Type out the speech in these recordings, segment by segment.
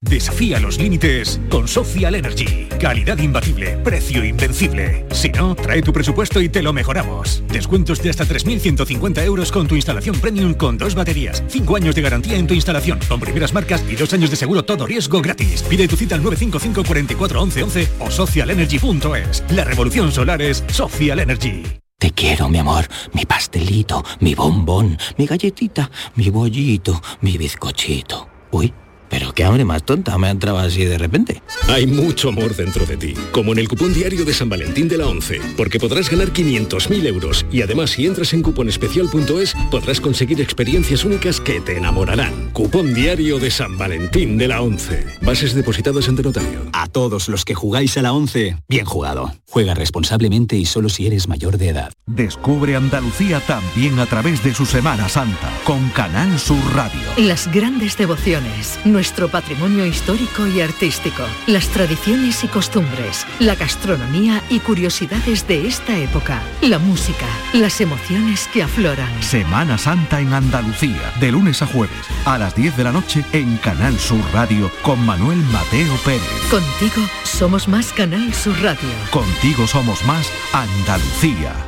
Desafía los límites con Social Energy. Calidad imbatible, precio invencible. Si no, trae tu presupuesto y te lo mejoramos. Descuentos de hasta 3.150 euros con tu instalación premium con dos baterías. Cinco años de garantía en tu instalación, con primeras marcas y dos años de seguro todo riesgo gratis. Pide tu cita al 955 44 11 11 o socialenergy.es. La revolución solar es Social Energy. Te quiero, mi amor, mi pastelito, mi bombón, mi galletita, mi bollito, mi bizcochito. Uy. Pero qué hambre más tonta me ha entrado así de repente. Hay mucho amor dentro de ti, como en el cupón diario de San Valentín de la 11, porque podrás ganar 500.000 euros y además si entras en cuponespecial.es podrás conseguir experiencias únicas que te enamorarán. Cupón diario de San Valentín de la 11. Bases depositadas ante notario. A todos los que jugáis a la 11, bien jugado. Juega responsablemente y solo si eres mayor de edad. Descubre Andalucía también a través de su Semana Santa con Canal Sur Radio. Las grandes devociones nuestro patrimonio histórico y artístico, las tradiciones y costumbres, la gastronomía y curiosidades de esta época, la música, las emociones que afloran. Semana Santa en Andalucía, de lunes a jueves, a las 10 de la noche en Canal Sur Radio con Manuel Mateo Pérez. Contigo somos más Canal Sur Radio. Contigo somos más Andalucía.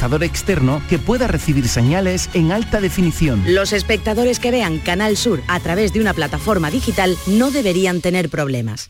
externo que pueda recibir señales en alta definición. Los espectadores que vean Canal Sur a través de una plataforma digital no deberían tener problemas.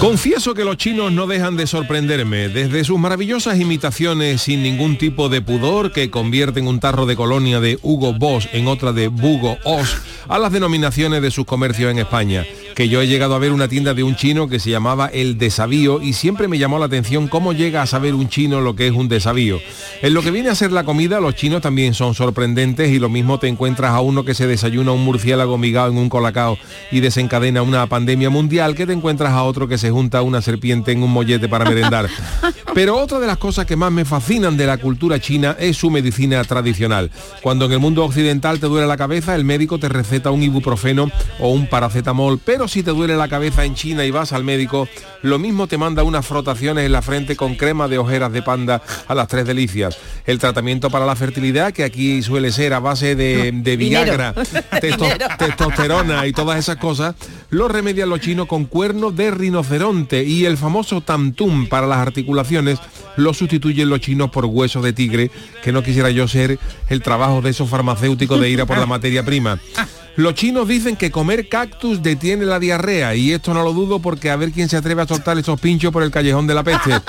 Confieso que los chinos no dejan de sorprenderme, desde sus maravillosas imitaciones sin ningún tipo de pudor que convierten un tarro de colonia de Hugo Boss en otra de Bugo Os, a las denominaciones de sus comercios en España, que yo he llegado a ver una tienda de un chino que se llamaba El Desavío y siempre me llamó la atención cómo llega a saber un chino lo que es un desavío. En lo que viene a ser la comida, los chinos también son sorprendentes y lo mismo te encuentras a uno que se desayuna un murciélago migado en un colacao y desencadena una pandemia mundial que te encuentras a otro que se junta una serpiente en un mollete para merendar. Pero otra de las cosas que más me fascinan de la cultura china es su medicina tradicional. Cuando en el mundo occidental te duele la cabeza, el médico te receta un ibuprofeno o un paracetamol, pero si te duele la cabeza en China y vas al médico, lo mismo te manda unas frotaciones en la frente con crema de ojeras de panda a las tres delicias. El tratamiento para la fertilidad, que aquí suele ser a base de, de Viagra, testo- testosterona y todas esas cosas, lo remedian los chinos con cuernos de rinoceronte y el famoso tamtum para las articulaciones lo sustituyen los chinos por huesos de tigre, que no quisiera yo ser el trabajo de esos farmacéuticos de ir a por la materia prima. Los chinos dicen que comer cactus detiene la diarrea y esto no lo dudo porque a ver quién se atreve a soltar esos pinchos por el callejón de la peste.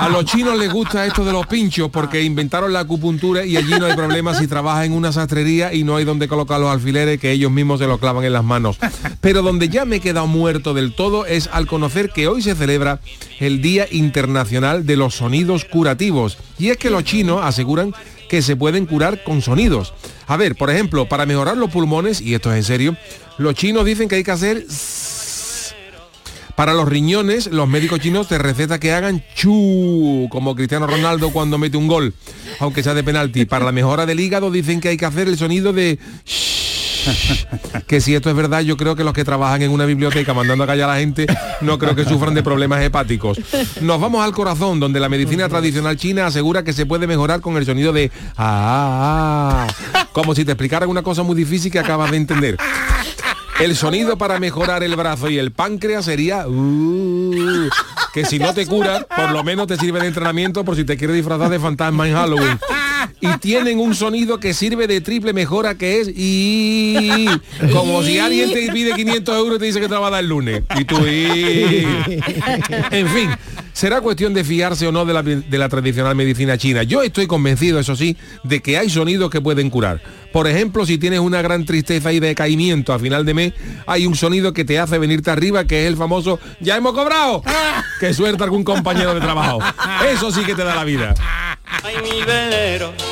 A los chinos les gusta esto de los pinchos porque inventaron la acupuntura y allí no hay problema si trabajas en una sastrería y no hay donde colocar los alfileres que ellos mismos se los clavan en las manos. Pero donde ya me he quedado muerto del todo es al conocer que hoy se celebra el Día Internacional de los Sonidos Curativos. Y es que los chinos aseguran que se pueden curar con sonidos. A ver, por ejemplo, para mejorar los pulmones, y esto es en serio, los chinos dicen que hay que hacer para los riñones, los médicos chinos te recetan que hagan chu, como Cristiano Ronaldo cuando mete un gol, aunque sea de penalti. Para la mejora del hígado dicen que hay que hacer el sonido de que si esto es verdad, yo creo que los que trabajan en una biblioteca mandando a callar a la gente no creo que sufran de problemas hepáticos. Nos vamos al corazón, donde la medicina tradicional china asegura que se puede mejorar con el sonido de ah, ah, ah, como si te explicaran una cosa muy difícil que acabas de entender. El sonido para mejorar el brazo y el páncreas sería uh, que si no te cura, por lo menos te sirve de entrenamiento por si te quieres disfrazar de fantasma en Halloween. Y tienen un sonido que sirve de triple mejora que es y como si alguien te pide 500 euros y te dice que te va a dar el lunes. Y tú y... En fin, será cuestión de fiarse o no de la, de la tradicional medicina china. Yo estoy convencido, eso sí, de que hay sonidos que pueden curar. Por ejemplo, si tienes una gran tristeza y decaimiento a final de mes, hay un sonido que te hace venirte arriba, que es el famoso ¡Ya hemos cobrado! Que suelta algún compañero de trabajo. Eso sí que te da la vida. Ay, mi velero,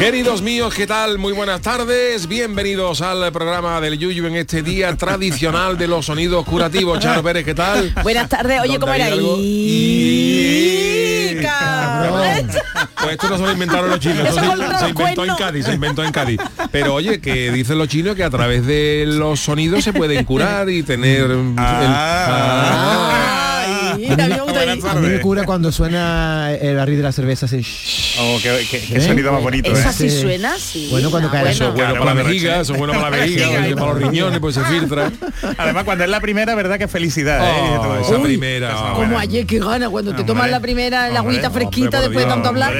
Queridos míos, ¿qué tal? Muy buenas tardes. Bienvenidos al programa del Yuyu en este día tradicional de los sonidos curativos. Charo Pérez, ¿qué tal? Buenas tardes, oye, ¿Dónde ¿cómo era? algo? Y- Pues esto no se lo inventaron los chinos, Eso se, se inventó en. Cádiz, se inventó en Cádiz. Pero oye, que dicen los chinos que a través de los sonidos se pueden curar y tener... mm, el- Ah. Ay, a mí me gusta A mí me cura cuando suena el barril de la cerveza así. Oh, qué, qué- qué ¿Eh? sonido más bonito, Esa ¿eh? sí suena, sí. Bueno, cuando Ah, cae la Eso es bueno para la vejiga, eso es bueno para la vejiga, para los riñones, pues se filtra. Además, cuando es la primera, ¿verdad? Que felicidad, ¿eh? Oh, tú- esa Uy, primera. esa oh. Como ayer que gana cuando te tomas la primera, hombre, agüita fresquita después de tanto hablar.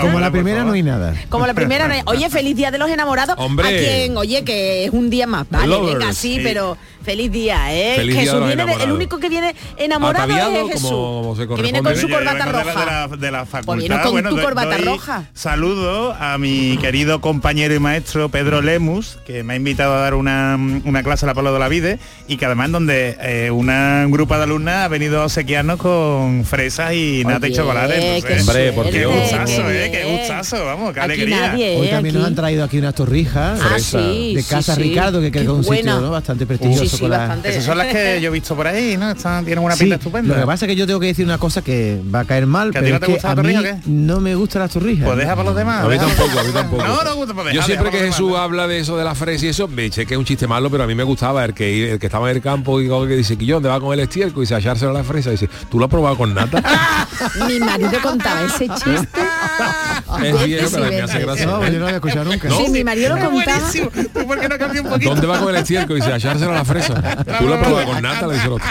Como la primera no hay nada. Como la primera, no hay- oye, feliz día de los enamorados. Hombre. A quien, oye, que es un día más. Vale, Lovers, venga, sí. pero feliz día, ¿eh? Feliz día de Jesús los viene de- el único que viene enamorado Ataviado, es Jesús. como se que viene con su corbata vengo de la- roja. De la, de la facultad. Pues viene con tu doy- corbata doy roja. Saludo a mi querido compañero y maestro Pedro Lemus, que me ha invitado a dar una, una clase a la Pablo de la Vide y que además donde eh, una, un grupo de alumnas ha venido a obsequiarnos con fresas y nata y Oye, chocolate. qué entonces, Hombre, por qué Dios. gustazo, eh, qué gustazo, vamos, qué Aquí alegría. nadie, Hoy ¿eh? también Aquí. nos han traído aquí unas torrijas Ah, sí, de Casa sí. Ricardo, que que es un sitio buena. ¿no? bastante prestigioso. Sí, sí, con la- bastante. Esas son las que yo he visto por ahí, ¿no? Están, tienen una Sí, pinta lo estupenda. que pasa es que yo tengo que decir una cosa que va a caer mal, ¿Que a ti pero no es te que gusta la a mí torrija o qué? no me gustan las torrijas. Pues deja para los demás. A mí tampoco, a mí tampoco. No, no gusta, pues Yo deja, siempre deja que Jesús demás. habla de eso de la fresa y eso, me eché que es un chiste malo, pero a mí me gustaba el que el que estaba en el campo y que dice que yo dónde va con el estiércol y se hallárselo a la fresa y dice, ¿tú lo has probado con nata? Mi marido contaba ese chiste. es viejo, pero me Sí, hace sí, gracia. No, yo no lo había escuchado nunca. Sí, mi marido lo contaba. ¿Dónde va con el estiércol y dice hallárselo a la fresa? ¿Tú lo has probado con nata? El otro.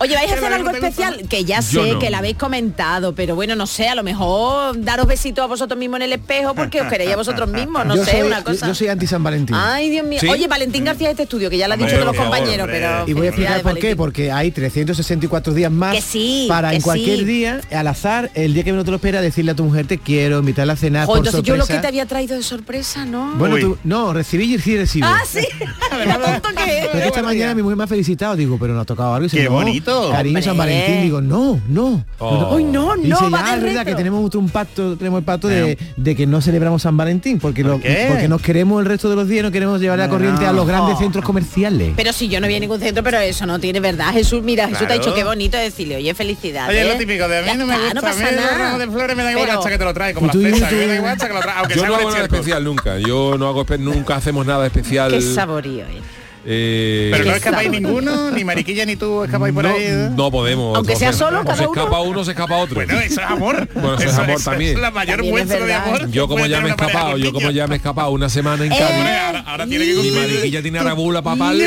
Oye, vais a hacer algo especial, que ya sé no. que la habéis comentado, pero bueno, no sé, a lo mejor daros besitos a vosotros mismos en el espejo porque os queréis a vosotros mismos, no yo sé, soy, una cosa. Yo, soy anti San Valentín. Ay, Dios mío. ¿Sí? Oye, Valentín García de este estudio, que ya lo han dicho todos los compañeros, hombre. pero... Y voy a explicar por qué, porque hay 364 días más Que sí, para que en cualquier sí. día, al azar, el día que no te lo espera, decirle a tu mujer te quiero, invitarla a cenar Jo, por entonces yo lo que sorpresa. te había traído de sorpresa, ¿no? Bueno, tú, no, recibí y sí recibo. Ah, sí. Mira tonto que es. Pero esta mañana mi mujer me ha felicitado, digo, pero no ha tocado algo. Y cierto? Cariño, San Valentín, digo, no, no. Oh. Hoy no, no, Dice, ya, es verdad que tenemos un pacto, tenemos el pacto de, eh. de que no celebramos San Valentín, porque, ¿Por lo, porque nos queremos el resto de los días, no queremos llevar no, la corriente no. a los grandes oh. centros comerciales. Pero si yo no voy a ningún centro, pero eso no tiene verdad. Jesús, mira, Jesús claro. te ha dicho qué bonito decirle, oye, felicidades. Oye, es lo típico, de a mí ya no me gusta, no pasa a mí nada. De flores me da igual hasta que te lo trae, como las pesas, me da igual que lo trae, aunque Yo no hago nada especial nunca, yo no hago, nunca hacemos nada especial. Qué saborío, eh. Eh, Pero no escapáis ninguno, ni Mariquilla ni tú escapáis por no, ahí. ¿eh? No podemos. Aunque sea solo, cada uno. se escapa uno, se escapa otro. Bueno, eso es amor. Bueno, eso, es amor también. La mayor muestra de amor. Yo como ya me he escapado, yo como ya me he escapado una semana en eh, Ahora, tiene que Mariquilla tiene arabula papal.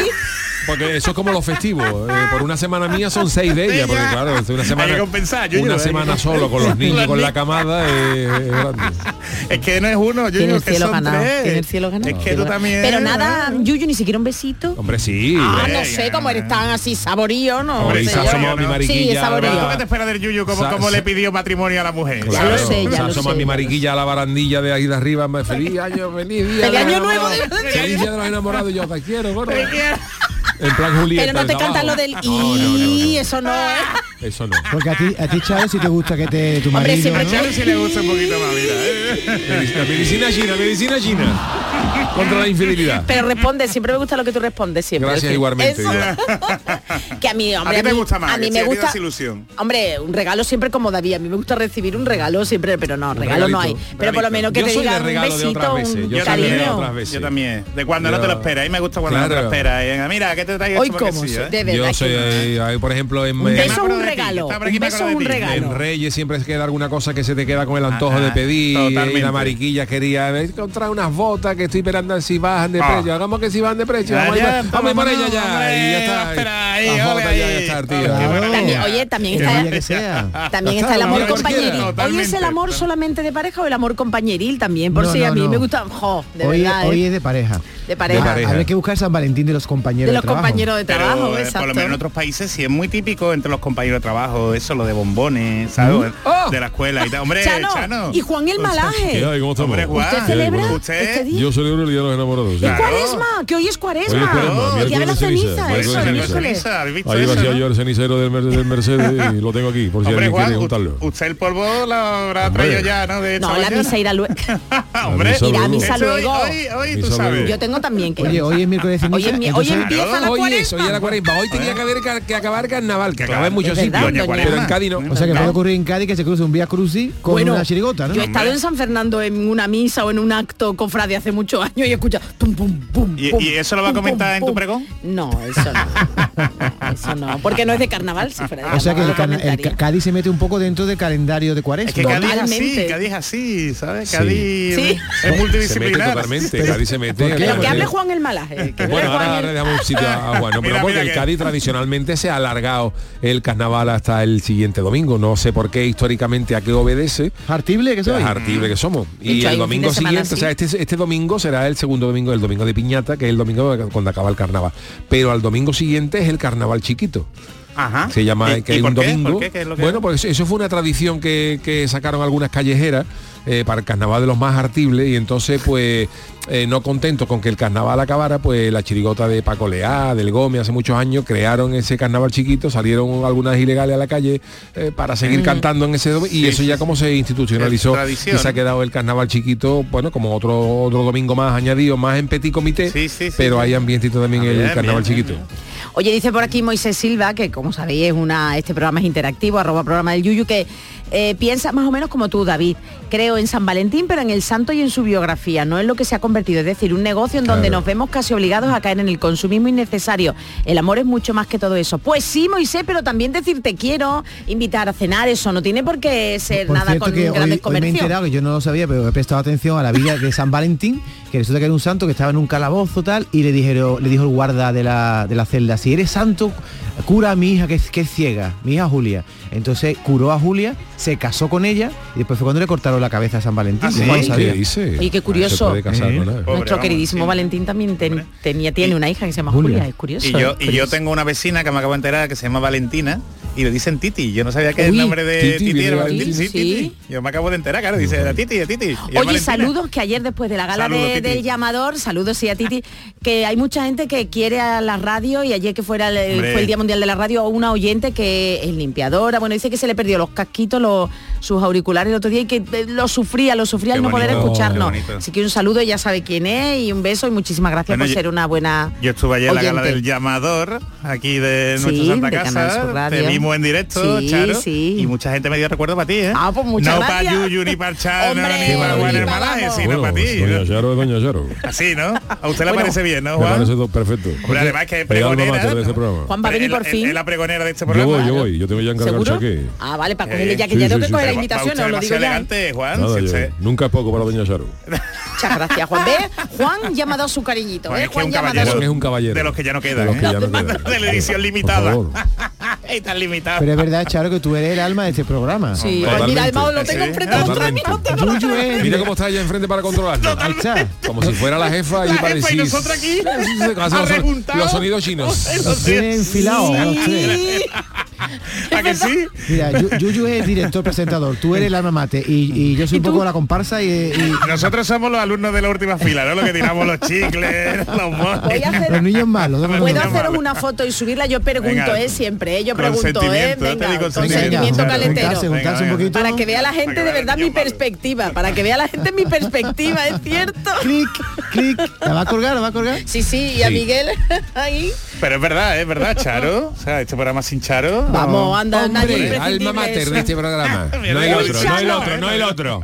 Porque eso es como los festivos. Eh, por una semana mía son seis de ellas, porque claro, una semana, compensar, yo una yo, semana solo con los niños, con la camada, eh, es que no es uno, yo digo que son ganado, tres. Tiene el cielo ganado. Es que tú también. Pero nada, Yuyu, ni siquiera un besito. Hombre, sí. Ah, no sé cómo eres tan así saborío, ¿no? Hombre, sé, somos no. mi mariquilla. Sí, saborío. ¿Qué te espera del Yuyu? como, como le pidió matrimonio a la mujer? Claro. Ya lo sé, ya lo somos mi mariquilla a la barandilla de ahí de arriba. Feliz año, feliz día. Feliz año nuevo. Feliz día de los enamorados. Yo te quiero. Te quiero. Pero no te cantas lo del y, eso no. Eso no. Porque a ti, a ti Charo, si te gusta que te tu marido... Le gusta un poquito más, ¿eh? medicina china, medicina china contra la infidelidad. Pero responde, siempre me gusta lo que tú respondes siempre. Gracias igualmente. que a mí, hombre, a, a gusta más, a mí me gusta ilusión. Hombre, un regalo siempre como David, a mí me gusta recibir un regalo siempre, pero no, regalo no hay. Pero por lo menos que te digan un besito, un yo cariño. Yo también, de cuando no te lo esperas, a mí me gusta cuando claro. no te lo esperas. Mira, ¿qué te traigo? Hoy como. ¿eh? Yo soy, ¿eh? por ejemplo, en... Un beso un regalo, un beso un regalo. En Reyes siempre se queda alguna cosa que se te queda con el antojo de pedir, la mariquilla quería eh, encontrar unas botas que estoy esperando si bajan de ah. precio. Hagamos que si bajan de precio. Ya, vamos, ya, a ir, por ella ya. Ya, está, tío. Ah, oye, también está, también está el amor compañeril. Hoy es el amor solamente de pareja o el amor compañeril también, por no, si no, a mí no. me gusta. Jo, de hoy, verdad. Hoy ¿eh? es de pareja. De pareja. de pareja. Habría que buscar San Valentín de los compañeros de, los de trabajo. compañeros de trabajo, Pero, exacto. Por lo menos en otros países sí es muy típico entre los compañeros de trabajo, eso lo de bombones, ¿sabes? Mm. Oh. De la escuela y. Hombre, Chano, Chano. Y Juan el pues, Malaje. ¿Qué hay? ¿Cómo estamos? Hombre, Juan. ¿Usted celebra ¿Usted? Este día? Yo de el día de los enamorados. Sí. Claro. cuaresma! ¡Que hoy es cuaresma! Hoy es cuaresma, oh, el día de la ceniza. Ahí vacía yo el cenicero del, del Mercedes y lo tengo aquí, por si Hombre, alguien Juan, quiere contarlo. Usted el polvo lo habrá traído ya, ¿no? De no, la misa irá luego. Hombre, irá a misa luego. Hoy, tú sabes. Yo tengo también que Oye, hoy es miércoles de ceniza. Hoy empieza la cuaresma. Hoy la cuaresma. Hoy tenía que haber que acabar carnaval, que acaba en muchos sitios. Pero en Cádiz no. O sea que puede ocurrir en Cádiz que se cruce un vía crucis con una chirigota, ¿no? Yo he estado en San Fernando en una misa o en un acto cofrade hace mucho ocho años y escucha pum, pum, pum, ¿Y, ¿Y, eso lo va a comentar en tu pregón? No, eso no, Eso no, porque no es de carnaval, si fuera de O sea que el, el Cádiz se mete un poco dentro del calendario de cuaresma. Es que Cádiz así, Cádiz así, ¿sabes? Cádiz sí. es multidisciplinar. Se totalmente, Cádiz se mete. Pero que hable Juan el Malaje. Bueno, ahora, le damos un sitio a Juan. No, pero mira, porque mira el que... Cádiz tradicionalmente se ha alargado el carnaval hasta el siguiente domingo. No sé por qué históricamente a qué obedece. Artible que soy. Artible que somos. Y el domingo siguiente, o sea, este, este domingo será el segundo domingo, el domingo de piñata, que es el domingo cuando acaba el carnaval. Pero al domingo siguiente es el carnaval chiquito. Se llama que hay un domingo. Bueno, pues eso fue una tradición que, que sacaron algunas callejeras eh, para el carnaval de los más artibles y entonces pues eh, no contento con que el carnaval acabara, pues la chirigota de Paco Leá, del Gómez, hace muchos años crearon ese carnaval chiquito, salieron algunas ilegales a la calle eh, para seguir cantando en ese domingo y eso ya como se institucionalizó y se ha quedado el carnaval chiquito, bueno, como otro otro domingo más añadido, más en petit comité, sí, sí, pero hay ambientito también el carnaval chiquito. Oye, dice por aquí Moisés Silva, que como sabéis este programa es interactivo, arroba programa del Yuyu, que eh, piensa más o menos como tú, David. Creo en San Valentín, pero en el santo y en su biografía, no en lo que se ha convertido. Es decir, un negocio en donde nos vemos casi obligados a caer en el consumismo innecesario. El amor es mucho más que todo eso. Pues sí, Moisés, pero también decir te quiero, invitar a cenar, eso no tiene por qué ser nada con que grandes hoy, comercios. Que yo no lo sabía, pero he prestado atención a la vida de San Valentín, que resulta que era un santo que estaba en un calabozo tal, y le dijeron, le dijo el guarda de la, de la celda si eres santo, cura a mi hija que es, que es ciega, mi hija Julia. Entonces curó a Julia, se casó con ella y después fue cuando le cortaron la cabeza a San Valentín. ¿Ah, sí? Y qué ah, curioso. Nuestro queridísimo. Valentín también tenía, tiene una hija que se llama Julia, es curioso. Y yo, tengo una vecina que me acabo de enterar que se llama Valentina y le dicen Titi. Yo no sabía que el nombre de Titi, era Valentín. Yo me acabo de enterar, claro, dice era Titi, era Titi. Oye, saludos que ayer después de la gala de, del llamador, saludos sí a Titi, que hay mucha gente que quiere a la radio y ayer que fuera el- fue el Día Mundial de la Radio, una oyente que es limpiadora, bueno, dice que se le perdió los casquitos, los, sus auriculares el otro día y que eh, lo sufría, lo sufría Qué al no poder escucharnos. Así que un saludo, ella sabe quién es y un beso y muchísimas gracias Bueno, por yo- ser una buena Yo estuve ayer en la gala del llamador, aquí de Sí, nuestra Santa de Casa. Te vimos en directo, Sí, Charo. sí. Y mucha gente me dio recuerdo para ti, ¿eh? Ah, pues muchas no gracias. para Yuyu, ni para Chano, Hombre, ni para Juan el viva, Malaje, vamos. sino para ti. Doña Charo es Doña Charo. Así, ¿no? A usted le Bueno, parece bien, ¿no, Me Juan? parece todo perfecto. Hombre, además que es pregonera. Mater de ese programa. Juan va a venir por fin. Es la pregonera de este Yo programa. voy, yo voy. Yo tengo ya encargado el. Ah, vale, para Eh, cogerle ya que ya tengo que coger la invitación, os lo digo ya. Juan. Yo- nunca es poco para Doña Charo. Muchas gracias, Juan. ¿Ves? Juan ya me ha dado su cariñito. Juan es un ya me ha dado caballero. su... Juan es un caballero. De los que ya no quedan. De los que ¿eh? ya no quedan. de la edición Por limitada. Y tan limitada. Pero es verdad, Charo, que tú eres el alma de este programa. Sí, Totalmente. pues mira, además lo tengo Sí. enfrente a otro Totalmente. Yuyu es... Mira cómo está ella enfrente para controlarlo. Ahí está. Como si fuera la jefa y para jefa y decir. nosotros aquí, los, sonidos chinos. Los tiene enfilados. ¿A que sí? Mira, Yu- Yuyu es el director presentador, tú eres el alma mate y, y yo soy un poco la comparsa y, y Nosotros somos los alumnos de la última fila, ¿no? Lo que tiramos los chicles, los hacer- los niños malos. los Puedo haceros una foto y subirla, yo pregunto, Venga. ¿eh? Siempre, ¿eh? Yo pregunto, ¿eh? Venga, consentimiento Venga, caletero. juntarse, juntarse un Venga, poquito. Para que vea la gente de verdad mi perspectiva, para que vea la gente mi perspectiva, es cierto. Clic, clic. ¿La va a colgar? ¿La va a colgar? Sí, sí, y a. Miguel ahí. Pero es verdad, es verdad, Charo. O sea, este programa sin Charo. no- Vamos, anda, nadie Hombre, imprescindible alma mater de este programa. No el otro, no el otro, no el otro.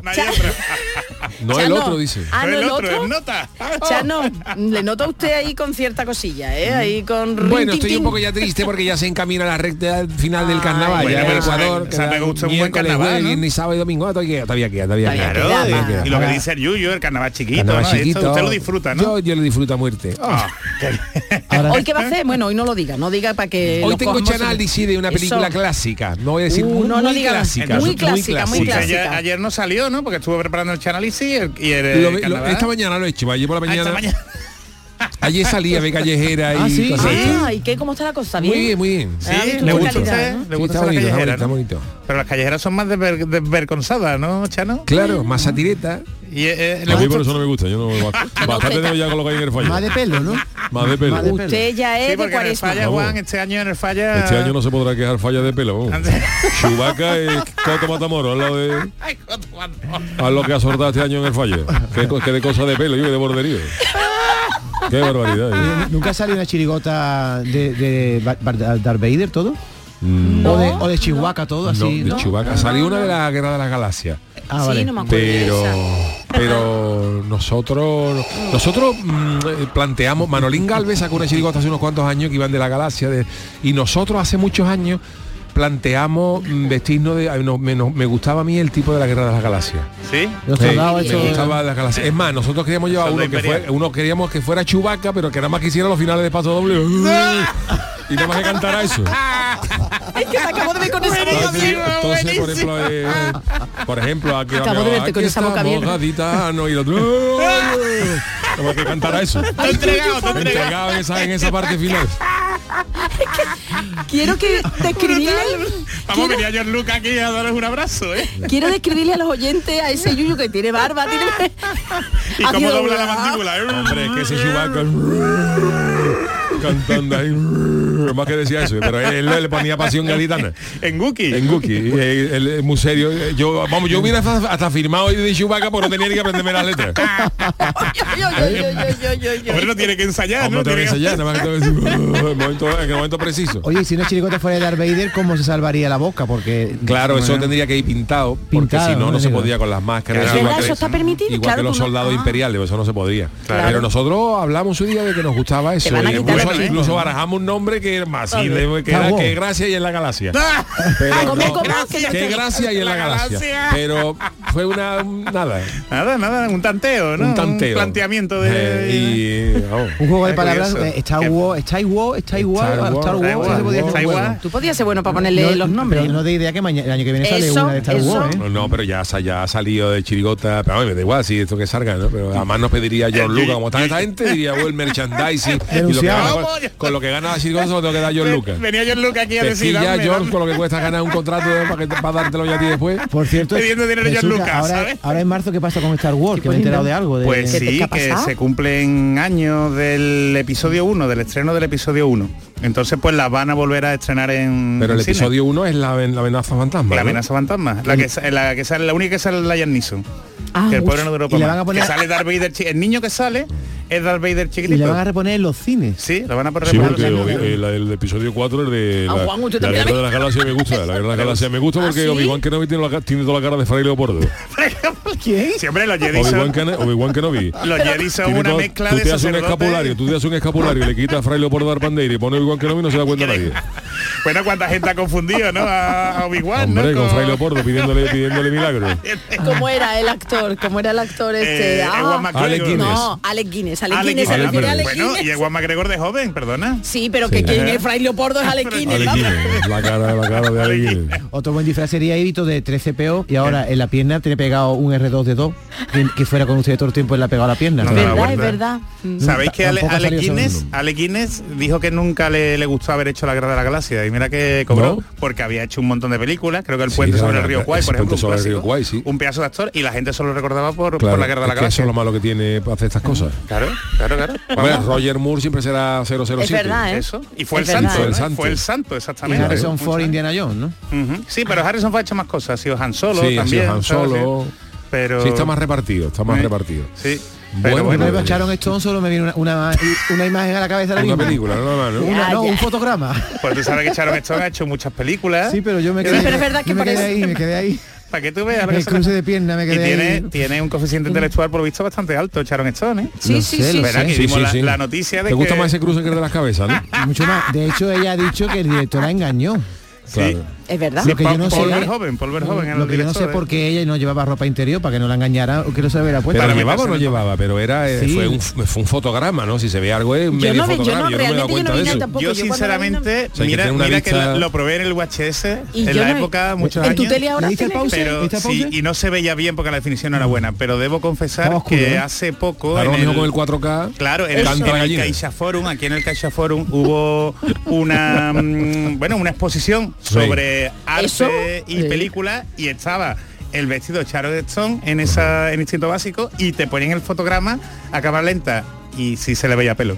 No el otro, dice. Ah, no, el el otro, otro. nota. Chano, le noto a usted ahí con cierta cosilla, ¿eh? Ahí con rin, Bueno, tin, estoy un poco ya triste porque ya se encamina la recta final del carnaval. bueno, ya Ecuador, sabe- sabe usted es un buen carnaval, ¿no? viernes, sábado y domingo. Todavía, todavía queda, todavía Todavía queda. Claro, queda y- lo que dice el Yuyo, el carnaval chiquito, Carnaval ¿no? Esto chiquito. usted lo disfruta, ¿no? Yo, yo lo disfruto a muerte. Ah, Ahora, ¿Hoy qué va a hacer? Bueno, hoy no lo diga, no diga para que Hoy tengo análisis de una Eso. película clásica. No voy a decir Uh, muy, no, no muy diga nada. clásica. Muy clásica, muy clásica. ayer, ayer no salió, ¿no? Porque estuve preparando el análisis y el, y el, Lo- el lo- carnaval. esta mañana lo he hecho, ayer por la Ah, esta mañana. Ayer salía de callejera y Ah, sí. cosas Sí. Ah, ¿y qué? ¿Cómo está la cosa? ¿Bien? Muy bien, muy bien. Sí, Ah, ¿viste le gusta calidad, no? le Sí, gusta está la bonito, está bonito, está ¿no? bonito. Pero las callejeras son más desver- desvergonzadas, ¿no, Chano? Claro, más satireta. Y eh, eh, le A mí por eso no me gusta. Yo no, bastante tengo ya con lo que hay en el fallo. más de pelo, ¿no? Más de pelo. Usted ya es Sí, de en el cuaresma. falla, Vamos. Juan, este año en el falla... Este año no se podrá quejar falla de pelo. Chubaca es Coto Matamoros, al lado de a lo que ha soltado este año en el fallo. Qué de cosa de pelo, yo de borderío. Qué barbaridad. ¿eh? ¿Nunca salió una chirigota de, de Darth Vader todo? Mm, O, de, o de Chihuahua todo No, así, de ¿no? Chewbacca. Salió una de la Guerra de las Galaxias. Ah, Sí, vale. no me acuerdo de Pero, esa. pero nosotros nosotros mm, eh, planteamos, Manolín Galvez sacó una chirigota hace unos cuantos años que iban de la galaxia de- y nosotros hace muchos años planteamos mm, vestirnos de no, me, no- me gustaba a mí el tipo de la guerra de las galaxias ¿Sí? Los Sí, soldados me gustaba las galaxias. Es más, nosotros queríamos llevar uno que fue, uno queríamos que fuera Chubaca, pero que nada más que hiciera los finales de paso doble. y nada más que cantara eso. Es que se acabó de ver con esa boca Entonces, bien. entonces, por ejemplo, eh, por ejemplo, aquí, Acabo de verte con esa boca abierta. gaditano, y el otro. Más que cantara eso. Está entregado, está entregado. Entregado en esa, en esa parte final. Quiero que describirle, Vamos, quiero, venía John Luca aquí a daros un abrazo, ¿eh? quiero describirle a los oyentes a ese yuyu que tiene barba, tiene Y cómo dobla la mandíbula, ¿eh? Hombre, es que ese Chewbacca cantando ahí más que decía eso pero él le ponía pasión gaditana En Guki. en Guki él, él es muy serio yo vamos yo hubiera hasta, hasta firmado de Chewbacca pero no tenía ni que aprenderme las letras Hombre, no tiene que ensayar, no ¿no? tengo que Tiene que- ensayar nada más que tengo que decir en el momento, en el momento preciso Oye, si una chirigota fuera de Darth Vader, ¿cómo se salvaría la boca? Porque Claro, eso tendría que ir pintado, porque si no, no no se podía con las máscaras. Eso está permitido, Igual claro, que los soldados ah. imperiales, eso no se podría. Claro. Pero nosotros hablamos un día de que nos gustaba eso. el- incluso barajamos un nombre que era más, sí, le- que que gracia y en la galaxia. ¡Ah! Pero ¿Cómo, no, cómo? Que que gracia y en la La galaxia. galaxia. Pero fue una un- nada, Nada, nada, un tanteo, ¿no? un tanteo. planteamiento de... Eh, y vamos. Un juego de palabras, eh, Star Wars, podía Wars, ser Star bueno. Wars. Tú podías ser bueno para ponerle No, los nombres. Pero no de idea que mañana, el año que viene sale Eso, una de Star. Wars, ¿eh? No, no, pero ya, ya ha salido de chirigota, pero a mí me da igual si esto que salga, ¿no? Pero además nos pediría John Lucas, como está esta gente, diría, oh, el merchandising. y lo que gana con, con lo que gana la chirigota consejo tengo que dar John Lucas. Venía John Lucas aquí a decir. ya John con lo que cuesta ganar un contrato para, que, para dártelo ya a ti después. Por cierto, pidiendo dinero John Lucas. Ahora, ahora, en marzo, ¿qué pasa con Star Wars? Que me he enterado de algo. Pues sí, que se cumplen años del episodio 1, del estreno del episodio 1. Entonces, pues las van a volver a estrenar en. Pero el episodio 1 es la, la amenaza fantasma. La amenaza fantasma. La que, la, la única que sale la Jan Neeson. Ah, que el pobre no duró para más. Poner... Que sale Darth Vader El niño que sale es Darth Vader chiquitito. Y le van a reponer en los cines. Sí, lo van a poner sí, porque en los el, el, episodio 4 el de la, Juan, la guerra de las galaxias me gusta. La guerra de las galaxias me gusta porque ¿Ah, sí? Obi-Wan Kenobi tiene, la, tiene toda la cara de Fray Leopoldo. ¿Quién? Siempre los Jedi. Obi-Wan Ken Obi Kenobi. Los Jedi son una todo, mezcla tú de te haces un escapulario, tú te haces un escapulario, le quitas a Fray Leopoldo Arpandeira y pone Obi-Wan Kenobi y no se da cuenta nadie. Bueno, cuánta gente ha confundido, ¿no? A Obi-Wan, Hombre, ¿no? con Fray Leopoldo pidiéndole, pidiéndole milagros. ¿Cómo era el actor? ¿Cómo era el actor eh, este? Eh, ah, Alec Guinness. No, Alec Guinness. Alec, Alec Guinness. Alec ah, Guinness. Bueno, y Ewan McGregor de joven, perdona. Sí, pero que sí. quien es Fray Leopoldo es Alec Guinness. La cara, la cara de Alec Guinness. Otro buen disfraz sería Evito de 13PO y ahora eh. en la pierna tiene pegado un R R2 de 2 que, fuera con usted todo el tiempo y le ha pegado la pierna. ¿verdad? es verdad. Mm. Sabéis que Ale, Ale, Guinness, Ale, Guinness, dijo que nunca le, le, gustó haber hecho la guerra de la galaxia y mira que cobró porque había hecho un montón de películas, creo que el puente sí, sobre la, el río Kwai, por ejemplo, sobre un, el río Guay, sí. un pedazo de actor y la gente solo recordaba por, la guerra de la galaxia. Eso es lo malo que tiene para hacer estas cosas. Claro, claro, claro. Roger Moore siempre será 007. Es verdad. ¿eh? Eso. Y fue el, ¿eh? santo, fue el santo exactamente. Y Harrison Ford Indiana Jones, ¿no? Sí, pero Harrison Ford ha hecho más cosas, ha sido Han Solo también. Solo. Pero... Sí, está más repartido, está más repartido. Sí. Bueno, me echaron esto solo me vino una, una, imagen a la cabeza de la Una película, no, ah, no, no. No, un fotograma. Pues tú sabes que Sharon Stone ha hecho muchas películas. Sí, pero yo me quedé, pero es verdad que me quedé ahí, me quedé ahí. Para que tú veas. El cruce de pierna me quedé Y tiene, tiene un coeficiente intelectual por visto bastante alto, Sharon Stone, ¿eh? Sí, sí, sí. Sí, que sí, la, noticia de Te gusta más ese cruce que el de las cabezas. Mucho más. De hecho, ella ha dicho que el director la engañó. Claro. Es verdad. Lo que Paul, yo no Paul sé, Verhoeven, Paul Verhoeven lo, que yo no sé por ¿eh? qué ella no llevaba ropa interior para que no la engañara o que no se hubiera puesto. Pero no llevaba, pero era eh, fue, un, fue, un, fotograma, ¿no? Si se ve algo es medio yo fotograma. Yo no, me cuenta yo de yo, sinceramente, mira, mira que lo probé en el VHS en la época muchos años. ¿En tu ahora y no se veía bien porque la definición no era mm. buena, pero debo confesar que ¿eh? hace poco con el 4K. Claro, en el Caixa Forum, aquí en el Caixa Forum hubo una mm, bueno, una exposición sobre arte y sí. película y estaba el vestido de Charo Stone en esa en instinto básico y te ponían el fotograma a cámara lenta y si se le veía pelo.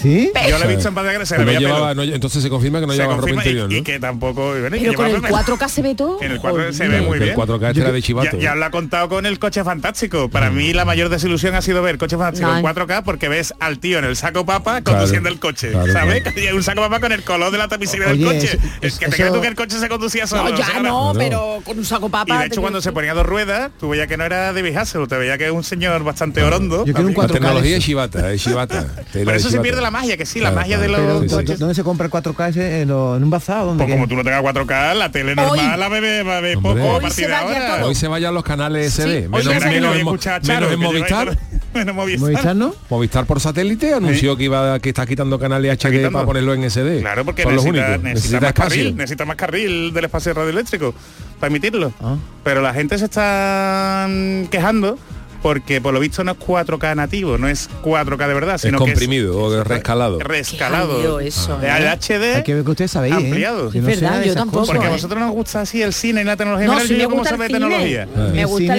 ¿Sí? Yo lo he visto en paz de gracia, no entonces se confirma que no llevaba ropa interior. Y, que tampoco. Bueno, Pero con el 4K se ve todo. En el 4K se ve muy bien. El Ya, lo ha contado con el coche fantástico. Para mí la mayor desilusión ha sido ver coche fantástico en 4K porque ves al tío en el saco papa conduciendo el coche. ¿Sabes? Un saco papa con el color de la tapicería del coche. Es que te crees tú que el coche se conducía solo. Ya no, pero con un saco papa. Y de hecho cuando se ponía dos ruedas, tú veías que no era de Hassel, te veía que es un señor bastante orondo. La tecnología es chivata, es chivata. Por eso se pierde la magia, que sí, la magia de los pero, se compra el 4K ese? ¿En, un bazar? Donde pues como tú no tengas 4K, la tele normal hoy, la bebé poco ahora. Hoy se vayan los canales SD. Sí, menos, menos, menos, menos Movistar. Movistar. Por satélite anunció que iba que está quitando canales HD quitando. para ponerlo en SD. Claro, porque necesita, necesita, más carril, necesita más carril del espacio radioeléctrico para emitirlo. Ah. Pero la gente se está mm, quejando porque por lo visto no es 4K nativo, no es 4K de verdad, sino es comprimido que es, o rescalado. Rescalado. Eso. El ¿eh? HD. Hay que ver que ustedes sabéis. ¿eh? Ampliado. ¿eh? Verdad, yo tampoco. Porque a ¿eh? vosotros nos gusta así el cine y la tecnología. No, gusta cómo se tecnología. Me gusta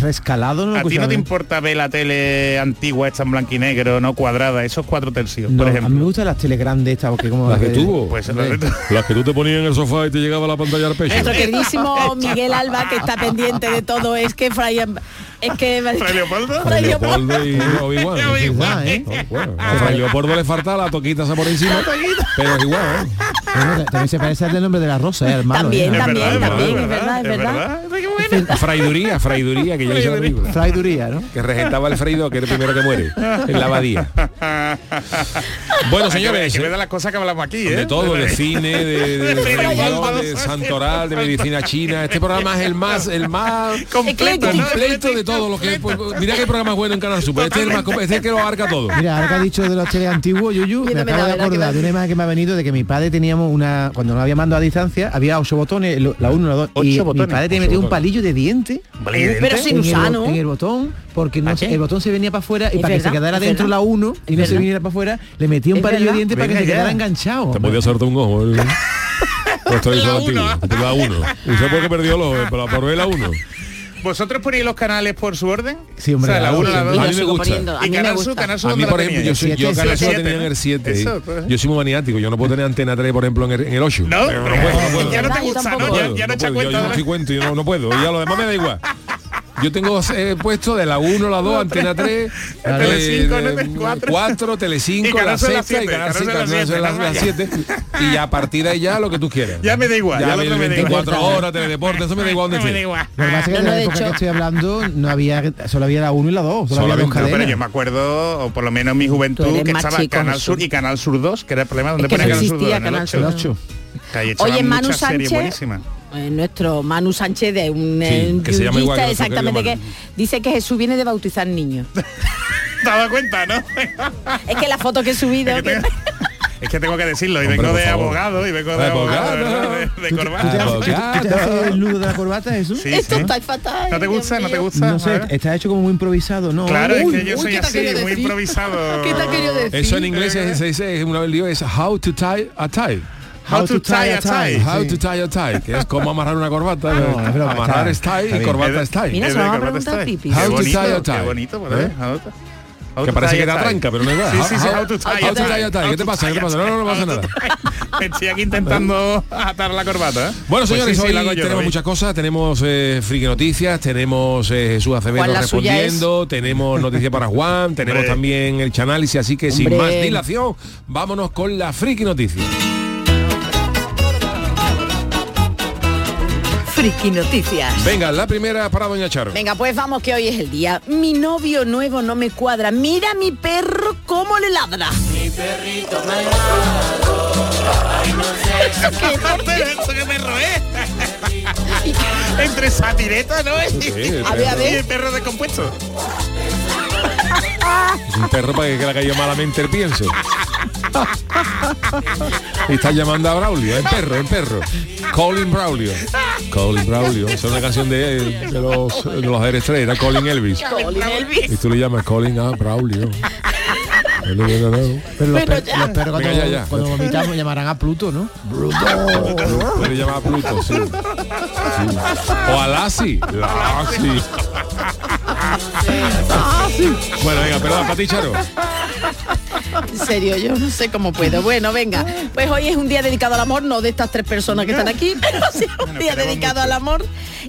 rescalado A ti no te importa ver la tele antigua esta en blanco y negro, no cuadrada, esos cuatro tercios, por ejemplo. A mí me gustan las teles grandes estas, porque como las que tuvo. Pues, las que tú te ponías en el sofá y te llegaba la pantalla al pecho. Nuestro queridísimo Miguel Alba que está pendiente de todo es que Fray es que... ¿Fray Leopoldo? Fray Leopoldo y Obi-Wan. ¿eh? Bueno. Leopoldo le falta la toquita esa por encima, pero es igual, ¿eh? También se parece al del nombre de la rosa, ¿eh? el malo. También, también, también, es verdad, es verdad. Fraiduría, Fraiduría, que ya hizo la película. Fraiduría, ¿no? Que regentaba el freidor, que es el primero que muere, en la abadía. bueno, señores. Que eh, las cosas que hablamos aquí, ¿eh? De todo, de cine, de, religión, de santoral, de medicina china. Este programa es el más, el más completo, completo de todo lo que... Pues, mira qué programa bueno en Canal Super. Este es, el más, este es que lo abarca todo. Mira, ahora que ha dicho de los tele antiguos, Yuyu, me acabo de acordar de una imagen que me ha venido de que mi padre teníamos una... Cuando nos había mandado a distancia, había ocho botones, la uno, la dos. y mi padre tenía metido un palillo de diente, palillo de Pero diente? sin en, el, usar, bo- ¿no? en el botón, porque no, ¿Ah, el botón se venía para afuera y para que verdad, se quedara dentro verdad. la 1 y no se viniera para afuera, le metí un palillo verdad. de diente para que se quedara enganchado. Te podía hacerte un ojo. el- Pues La antiguo. uno. La uno. Usted porque perdió los, pero por ver la uno. ¿Vosotros ponéis los canales por su orden? Sí, hombre, O sea, la claro, 1, la sí. 2. A mí me gusta. Y Canal Sur, Canal Sur, A mí, ¿dónde por ejemplo, yo, soy, yo Canal Sur tenía en el 7. Eso, pues. Yo soy muy maniático, yo no puedo tener antena 3, por ejemplo, en el, en el 8. No, Pero pero puedo, no puedo. ya no te Yo gusta, ¿no? Ya, no no echa cuenta. yo de no estoy cuento, yo no, puedo. Ya lo demás me da igual. Yo tengo eh, puesto de la 1, la 2, Antena 3, Telecinco, ¿no? Del cuatro. 4, Telecinco, Y Canal la Sur las sexta y siete, Canal Canal 5, Sur las Canal Sur las siete, 7 y a partir de ahí ya lo que tú quieras. Ya me da igual, ya Ya me da 24 igual. horas, teledeporte, eso me da igual No donde me da igual. Lo que pasa es que No, en no, la época hecho- que estoy hablando no había solo había la 1 y la 2, solo había dos No, pero cadenas. yo me acuerdo, o por lo menos en mi juventud, que estaba Canal. Sur y Canal Sur 2, que era el problema donde ponía no Canal Sur 2 existía en el Canal 8. Sur El 8. Que ahí echaban Oye, Manu Sánchez. Eh, nuestro Manu Sánchez de un Sí, eh, que se llama igual que yuyista, nuestro exactamente que dice que Jesús viene de bautizar niños. ¿Te has dado cuenta, no? es que la foto que he subido Es que tengo- Es que tengo que decirlo, y Hombre, vengo de favor. abogado, y vengo de De abogado, abogado. de, de ¿Tú te- corbata. tú te haces- tú te- Abogado. tú te haces el nudo de la corbata, eso? Sí, esto sí. está fatal. ¿No te Dios gusta? ¿No te gusta? No sé, está hecho como muy improvisado, ¿no? Claro, es Uy, que yo uy, soy ¿qué te así, muy improvisado. ¿Qué te ha querido decir? Eso en inglés se, se dice, una vez digo, es how to tie a tie. How to tie a tie. How to tie a tie, que es como amarrar una corbata. Broma, amarrar está- es tie está y corbata es tie. Mira, se lo vamos a preguntar. Pipi. How to tie a tie. Qué bonito. ¿Eh? Que parece tie que a era tie. tranca, pero no es verdad. Sí, sí, sí, How- how to tie tie tie. tie. ¿Qué te pasa? ¿Qué te tie pasa? No, no, no tie. pasa nada. tie. Estoy aquí intentando atar la corbata. ¿eh? Bueno, Pues señores, hoy tenemos muchas cosas. Tenemos eh, friki noticias, tenemos eh, Jesús Acevedo ¿Cuál la suya respondiendo, tenemos noticias para Juan, tenemos también el chanálisis, así que sin más dilación, vámonos con la friki noticia. Friki Noticias. Venga, la primera para Doña Charo. Venga, pues vamos que hoy es el día. Mi novio nuevo no me cuadra. Mira mi perro cómo le ladra. ¿Qué parte de eso que me roé? Entre satireta, ¿no? Sí, A ver, a Y ver. el perro descompuesto. Es un perro para que le cayó malamente el pienso. y está llamando a Braulio, el perro, el perro. Colin Braulio. Colin Braulio. Esa es una canción de, de los de los Air Straight, era Colin Elvis. Colin Elvis. Y tú le llamas Colin a Braulio. Pero los, per- los perros cuando, Venga, ya, ya. cuando vomitamos llamarán a Pluto, ¿no? Puede llamar a Pluto, sí. Sí. O a Lassie. Lassie. Bueno, venga, perdón, para ti, Charo. En serio, yo no sé cómo puedo. Bueno, venga. Pues hoy es un día dedicado al amor, no de estas tres personas que están aquí, pero sí un día dedicado mucho. al amor.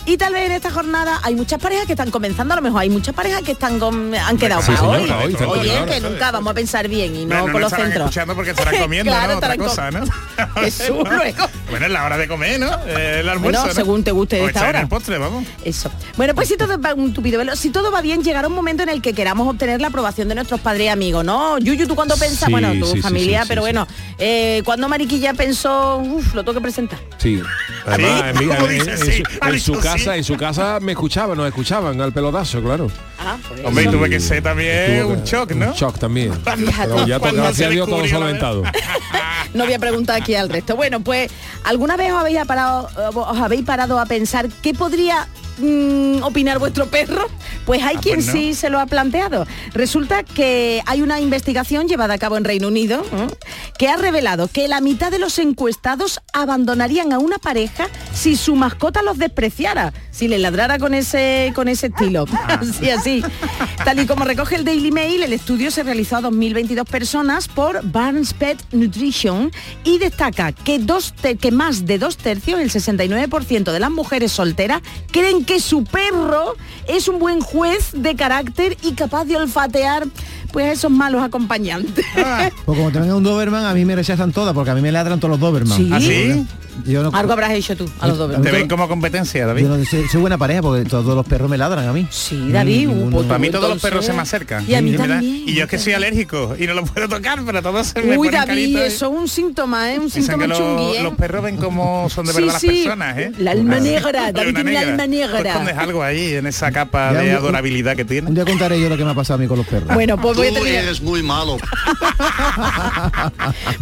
Y tal vez en esta jornada hay muchas parejas que están comenzando, a lo mejor hay muchas parejas que están con- han quedado Sí, para hoy. Oye, que nunca vamos a pensar bien y no, No, no con los centros. escuchando porque estarán comiendo, Claro, ¿no? Otra cosa, com- ¿no? Jesús, luego. Bueno, es la hora de comer, ¿no? Eh, El almuerzo, Bueno, ¿no? según te guste de O esta echar en hora. el postre, vamos. Eso. Bueno, pues si todo va un tupido velo, si todo va bien, llegará un momento en el que queramos obtener la aprobación de nuestros padres y amigos, ¿no? Yuyu, tú cuando pensas, Sí, bueno, tu sí, familia, sí, pero sí, bueno, eh, cuando Mariquilla pensó, uff, lo tengo que presentar. Sí. Además, en, su, en casa, en su casa me escuchaban, nos escuchaban al pelotazo, claro. Ah, pues Hombre, y eso. tuve que ser también un shock, ¿no? Un shock también. Fíjate. Pero ya, to- Cuando gracias se a Dios, todo descubrió la solventado. No voy a preguntar aquí al resto. Bueno, pues, ¿alguna vez os habéis parado, os habéis parado a pensar qué podría mm, opinar vuestro perro? Pues hay Ah, quien pues no. sí se lo ha planteado. Resulta que hay una investigación llevada a cabo en Reino Unido ¿eh? que ha revelado que la mitad de los encuestados abandonarían a una pareja si su mascota los despreciara, si le ladrara con ese, con ese estilo. Ah. Así, así. Tal y como recoge el Daily Mail, el estudio se realizó a 2022 personas por Barnes Pet Nutrition y destaca que, dos que más de dos tercios, el 69% de las mujeres solteras, creen que su perro es un buen juez de carácter y capaz de olfatear pues a esos malos acompañantes. Pues como te venga un Doberman, a mí me rechazan todas, porque a mí me ladran todos los Doberman. ¿Sí? ¿Ah, sí? Yo no, Algo habrás hecho tú a los dos. Te ven como competencia, David. yo no- soy, soy buena pareja porque todos los perros me ladran a mí. Sí, David, pues Para mí todos los perros se me acercan. Y a mí yo es que soy alérgico y no lo puedo tocar, pero todos se me Uy, ponen David, y- eso es un síntoma, ¿eh? Un síntoma los, chungui, ¿eh? los perros ven como son de verdad sí. las personas, ¿eh? La alma negra, David tiene la alma negra. Escondes algo ahí en esa capa de adorabilidad que tiene. Un día contaré yo lo que me ha pasado a mí con los perros. Bueno, pues voy a terminar. muy malo.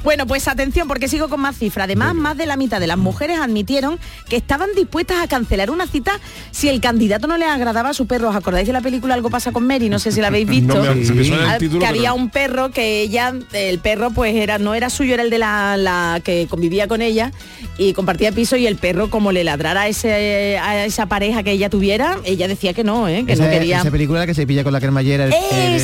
Bueno, pues atención, porque sigo con más cifras. Además, más de la mitad de las mujeres admitieron que estaban dispuestas a cancelar una cita si el candidato no les agradaba a su perro. ¿Os acordáis de la película Algo pasa con Mary? No sé si la habéis visto. No me- se me suena el Ah, título, que había un perro que ella, el perro pues era no era suyo, era el de la, la que convivía con ella y compartía piso y el perro como le ladrara a, ese, a esa pareja que ella tuviera, ella decía que no, ¿eh? que esa, no quería. esa película que se pilla con la cremallera. el- el-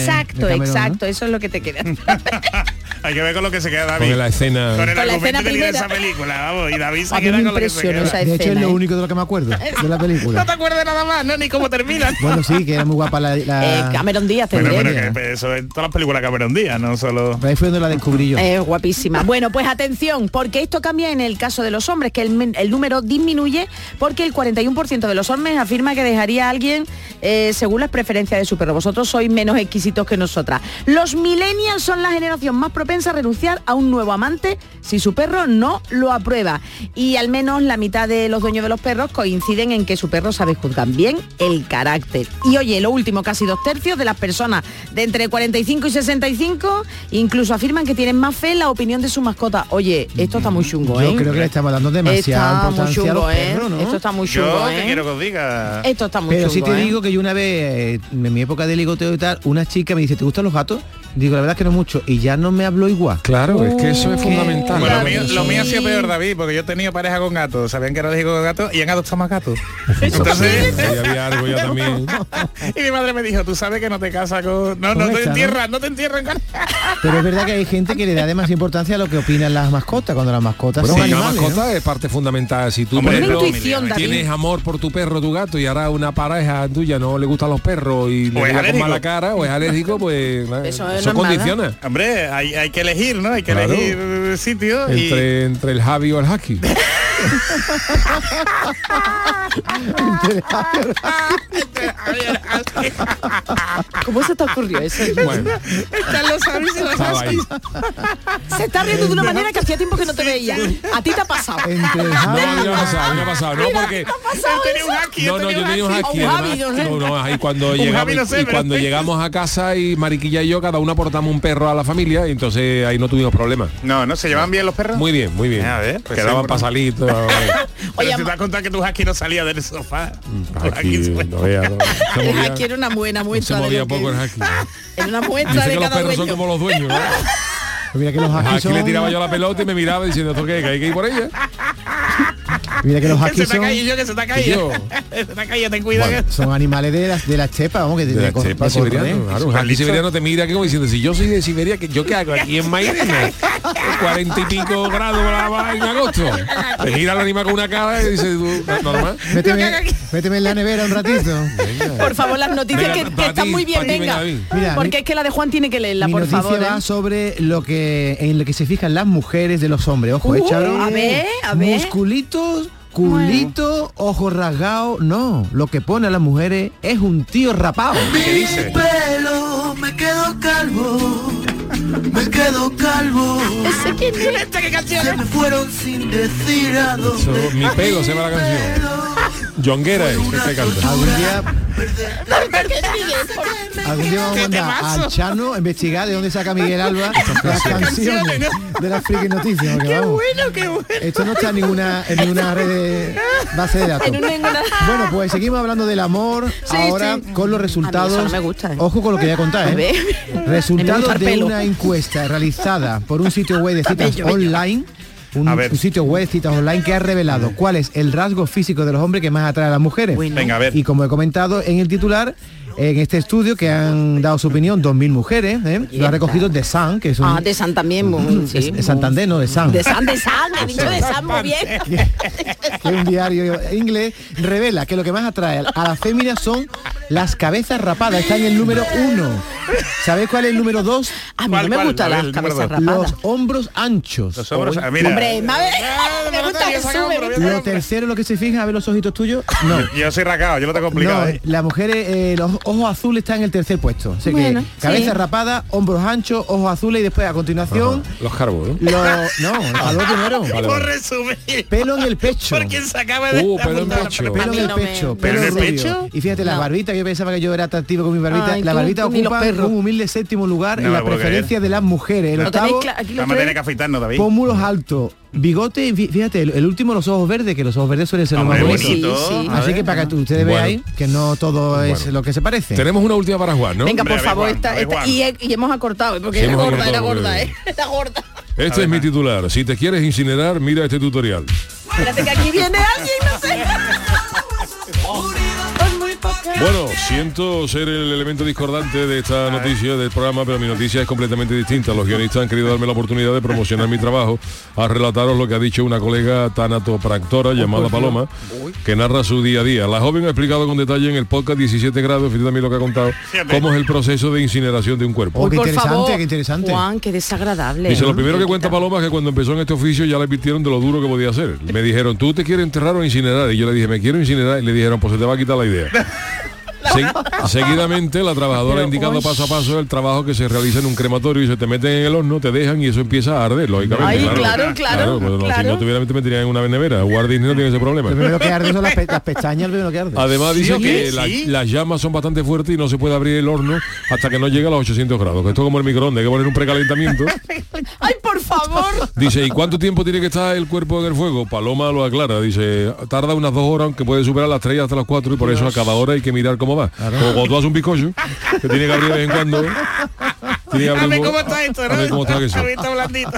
Exacto, eso es lo que te queda. Hay que ver con lo que se queda David. Con la escena. Con el Con la argumento escena que tiene primera. esa película, vamos, y David se A mí queda me con lo que se impresionó queda. esa De hecho es lo ¿eh? único de lo que me acuerdo de la película. No te acuerdas nada más, no, ni cómo termina. Bueno, sí, que era muy guapa la... la- Eh, Cameron Díaz, te Bueno, pero que eso en todas las películas Cameron Díaz, no solo... Ahí fue donde la descubrí yo. Es guapísima. Bueno, pues atención, porque esto cambia en el caso de los hombres, que el, número disminuye porque el 41% de los hombres afirma que dejaría a alguien eh, según las preferencias de su perro. Vosotros sois menos exquisitos que nosotras. Los millennials son la generación más propensa a renunciar a un nuevo amante si su perro no lo aprueba. Y al menos la mitad de los dueños de los perros coinciden en que su perro sabe juzgar bien el carácter. Y oye, lo último, casi dos tercios de las personas de entre 45 y 65 incluso afirman que tienen más fe en la opinión de su mascota. Oye, esto está muy chungo, ¿eh? Yo creo que le estamos dando demasiada Está a los ¿eh? perros, ¿no? Esto está muy chungo, Yo ¿eh? te quiero que os diga... Esto está muy Pero chungo, te ¿eh? digo que yo una vez, en mi época de ligoteo y tal, una chica me dice, ¿te gustan los gatos? Digo, la verdad es que no mucho. Y ya no me habló igual. Claro, es que eso es fundamental. Bueno, lo mío, lo mío ha sido peor, David, porque yo he tenido pareja con gatos, sabían que era alérgico con gatos y han adoptado más gatos. Entonces, Ahí había algo ya también. y mi madre me dijo, tú sabes que no te casas con... No, no te esta, ¿no? entierras, no te entierran con... Pero es verdad que hay gente que le da demasiada importancia a lo que opinan las mascotas, cuando las mascotas Bueno, son la animales. ¿no? mascota es parte fundamental. Si tú, Hombre, tienes amor por tu perro, tu gato, y ahora una pareja tuya no le gustan los perros y le es mira con mala cara o es alérgico, pues Eso eso, no nada. condiciona. Hombre, hay, hay que elegir, ¿no? Hay que Claro. elegir sitio y... Entre, entre el Javi o el Haki. ¿Cómo se te ocurrió eso? Bueno, Carlos Javi se lo estaba ahí. Se está riendo de una manera que hacía tiempo que no te veía. A ti te ha pasado. Entre No, me ha pasado, me ha pasado. No, porque... Él tenía un haki, No, no, yo tenía un haki. no. No, no, ahí cuando llegamos no sé, y cuando llegamos a casa y Mariquilla y yo cada una aportamos un perro a la familia y entonces ahí no tuvimos problemas. No, no, ¿se llevan bien los perros? Muy bien, muy bien. A ver, pues Quedaban seguro. pasalitos. Pero Oye, te has contado que tu husky no salía del sofá. Aquí, husky se- no veas, no. Se El movía- haki era una buena se muestra de movía que- poco el haki. Era una muestra Dice de que los cada perros son como los dueños, ¿no? Mira que los Aquí le tiraba yo la pelota y me miraba diciendo, ¿esto qué? ¿Que hay que ir por ella? Mira que los ha son... caído, yo que se te ha caído. Yo. se te ha caído, ten cuidado. Bueno, que- Son animales de la, de la estepa, vamos, que de, De la chepa siberiano, claro, un siberiano te mira que como diciendo, si yo soy de Siberia, que ¿yo qué hago aquí en Mairena? Cuarenta y pico grados la- en agosto. Te gira el animal con una cara y dice, tú, normal. Méteme, méteme en la nevera un ratito. Por favor, las noticias Venga, que, están muy bien, venga. Porque mi- es que la de Juan tiene que leerla, por favor. va ¿eh? sobre lo que en lo que se fijan las mujeres de los hombres. Ojo, Uh, ¿eh, Charo? a ver, a ver. Musculitos, culito, ojos rasgados. No, lo que pone a las mujeres es un tío rapado. ¿Qué dice? pelo me quedo calvo, me quedo calvo. ¿Ese quién es? ¿Esta qué canción Se me fueron sin decir a Eso, dónde. mi pelo se va la canción. Jonguera es, que te canta. Algún día, algún día vamos a ¡Qué mandar al Chano a investigar de dónde saca Miguel Alba las canciones de las friki noticias. Qué vamos, bueno, qué bueno. Esto no está en ninguna, en ninguna red de base de datos. Bueno, pues seguimos hablando del amor Sí, ahora sí. con los resultados. A mí eso no me gusta, ¿eh? Ojo con lo que voy a contar, ¿eh? Resultados de una encuesta realizada por un sitio web de citas online. Un, A ver. un sitio web citas online que ha revelado cuál es el rasgo físico de los hombres que más atrae a las mujeres. Bueno. Venga, a ver. Y como he comentado en el titular, en este estudio que han dado su opinión 2.000 mujeres, ¿eh? lo ha recogido de San, que es un... Ah, de San también. muy- sí, muy- Santander, no de San. De San, de San. He dicho de San muy bien. que un diario inglés revela que lo que más atrae a las féminas son las cabezas rapadas. Está en el número uno. ¿Sabéis cuál es el número dos? A mí ¿Cuál, no me gustan las cabezas rapadas. Los hombros anchos. Los hombros, ah, mira. Hombre, me, Ah, me gusta gusta. yo Lo tercero, lo que se fija, a ver los ojitos tuyos. No. Yo soy racado, yo lo tengo complicado. No, ¿eh? las mujeres, eh, los ojos azules están en el tercer puesto. Así Bueno, que cabeza sí. rapada, hombros anchos, ojos azules y después a continuación Los carbos, ¿no? lo, no, el calor primero. Vale, Por vale. resumir. Pelo en el pecho. Porque se acaba de... Uh, pelo en la pecho. Pelo el pecho, ¿Pelo en el rubio. pecho? Y fíjate, las No. barbitas que yo pensaba que yo era atractivo con mi barbita. Ay, la barbita los ocupa un humilde séptimo lugar No en la preferencia creer. de las mujeres. El octavo, aquí lo Vamos a tener que afeitarnos, David. Pómulos altos, bigote, fíjate, el, el último los ojos verdes, que los ojos verdes suelen ser los más bonitos. bonito. Sí, Así que para que tú- ustedes Bueno. veáis que no todo es lo que se parece. Tenemos una última para Juan, ¿no? Venga, por favor, esta, esta- y, he- y hemos acortado, ¿eh? porque Sí, era hemos gorda, era acortado, gorda, ¿eh? Era gorda. Este es mi titular. Si te quieres incinerar, mira este tutorial. Espérate que aquí viene alguien, no sé. Bueno, siento ser el elemento discordante de esta noticia del programa, pero mi noticia es completamente distinta. Los guionistas han querido darme la oportunidad de promocionar mi trabajo, a relataros lo que ha dicho una colega tanatopractora llamada Paloma, que narra su día a día. La joven ha explicado con detalle en el podcast 17 grados, fíjate también lo que ha contado, cómo es el proceso de incineración de un cuerpo. Oh, qué interesante, qué interesante. Juan, qué desagradable. Dice, lo primero que cuenta Paloma es que cuando empezó en este oficio ya le advirtieron de lo duro que podía hacer. Me dijeron, ¿tú te quieres enterrar o incinerar? Y yo le dije, me quiero incinerar. Y le dijeron, pues se te va a quitar la idea. Se- seguidamente la trabajadora Pero, indicando uy. paso a paso el trabajo que se realiza en un crematorio y se te meten en el horno, te dejan y eso empieza a arder, lógicamente. Ay, claro, claro, pues no, Si claro. no tuviera te meterían en una nevera. Disney no tiene ese problema. Lo primero que arde son las, pe- las pestañas, lo primero que arde. Además ¿Sí dice que la- las llamas son bastante fuertes y no se puede abrir el horno hasta que no llegue a los 800 grados. Que esto es como el microondas, hay que poner un precalentamiento. Ay, por favor. Dice, ¿y cuánto tiempo tiene que estar el cuerpo en el fuego? Paloma lo aclara, dice, tarda unas dos horas, aunque puede superar las tres hasta las cuatro y por eso a cada hora hay que mirar cómo va. Como cuando tú haces un bizcocho, que tiene que abrir de vez en cuando. Tiene A ver cómo está esto, a ver cómo está eso. Blandito.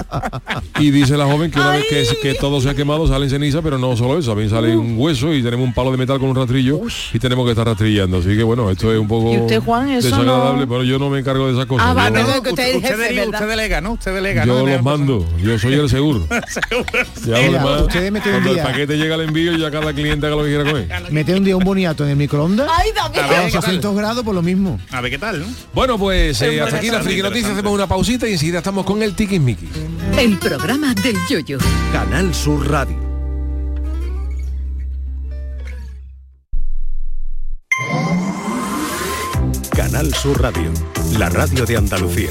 Y dice la joven que una vez que, que todo se ha quemado salen ceniza, pero no solo eso, también sale un hueso y tenemos un palo de metal con un rastrillo y tenemos que estar rastrillando. Así que bueno, esto es un poco ¿Y usted, Juan, eso desagradable, no? pero yo no me encargo de esas cosas. Ah, va, Yo- perdón, que usted el Usted, usted delega, ¿no? Usted delega, yo ¿no? los mando, yo soy el seguro. Ustedes meten un cuando el día- paquete llega al envío y ya cada cliente haga lo que quiera con él. Mete un día un boniato en el microondas Ay, David. a 800 grados por lo mismo. A ver qué tal, ¿no? Bueno, pues eh, hasta aquí la interesante, noticias, hacemos una pausita y enseguida estamos con el tiquismiquis. El programa del yoyo. Canal Sur Radio. Canal Sur Radio, la radio de Andalucía.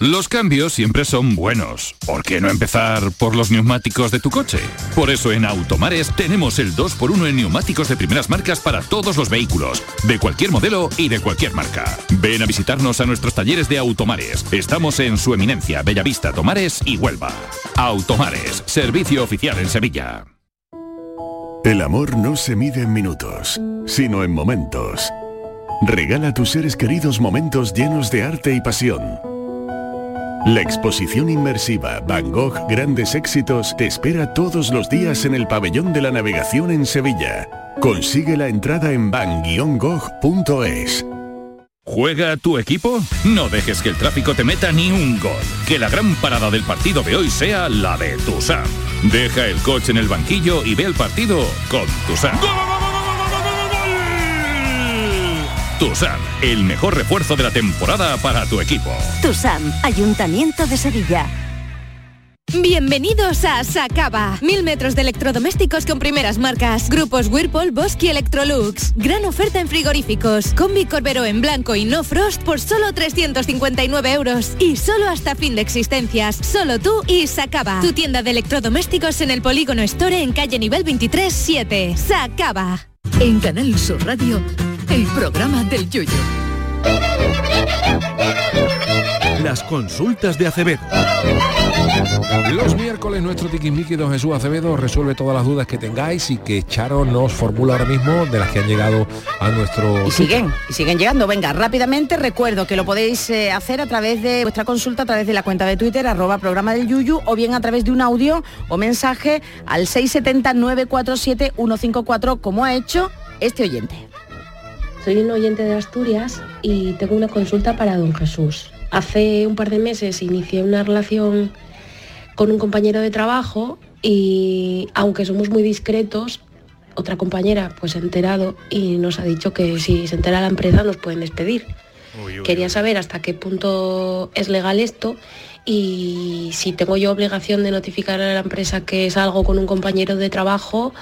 Los cambios siempre son buenos. ¿Por qué no empezar por los neumáticos de tu coche? Por eso en Automares tenemos el 2x1 en neumáticos de primeras marcas para todos los vehículos, de cualquier modelo y de cualquier marca. Ven a visitarnos a nuestros talleres de Automares. Estamos en su eminencia, Bellavista, Tomares y Huelva. Automares, servicio oficial en Sevilla. El amor no se mide en minutos, sino en momentos. Regala a tus seres queridos momentos llenos de arte y pasión. La exposición inmersiva Van Gogh Grandes Éxitos te espera todos los días en el Pabellón de la Navegación en Sevilla. Consigue la entrada en van-gogh.es. ¿Juega tu equipo? No dejes que el tráfico te meta ni un gol. Que la gran parada del partido de hoy sea la de Tusam. Deja el coche en el banquillo y ve el partido con Tusam. Tusam, el mejor refuerzo de la temporada para tu equipo. TUSAM, Ayuntamiento de Sevilla. Bienvenidos a Sacaba. Mil metros de electrodomésticos con primeras marcas. Grupos Whirlpool, Bosch y Electrolux. Gran oferta en frigoríficos. Combi Corbero en blanco y no frost por solo 359 euros. Y solo hasta fin de existencias. Solo tú y Sacaba. Tu tienda de electrodomésticos en el Polígono Store en calle nivel 23 7. Sacaba. En Canal Sur Radio, el programa del yoyo. Las consultas de Acevedo. Los miércoles nuestro tiquismiqui don Jesús Acevedo resuelve todas las dudas que tengáis y que Charo nos formula ahora mismo de las que han llegado a nuestro... Y siguen, y siguen llegando. Venga, rápidamente recuerdo que lo podéis eh, hacer a través de vuestra consulta, a través de la cuenta de Twitter, arroba programa del Yuyu, o bien a través de un audio o mensaje al 670-947-154, como ha hecho este oyente. Soy un oyente de Asturias y tengo una consulta para don Jesús. Hace un par de meses inicié una relación con un compañero de trabajo y aunque somos muy discretos, otra compañera pues se ha enterado y nos ha dicho que si se entera la empresa nos pueden despedir. Quería saber hasta qué punto es legal esto y si tengo yo obligación de notificar a la empresa que salgo con un compañero de trabajo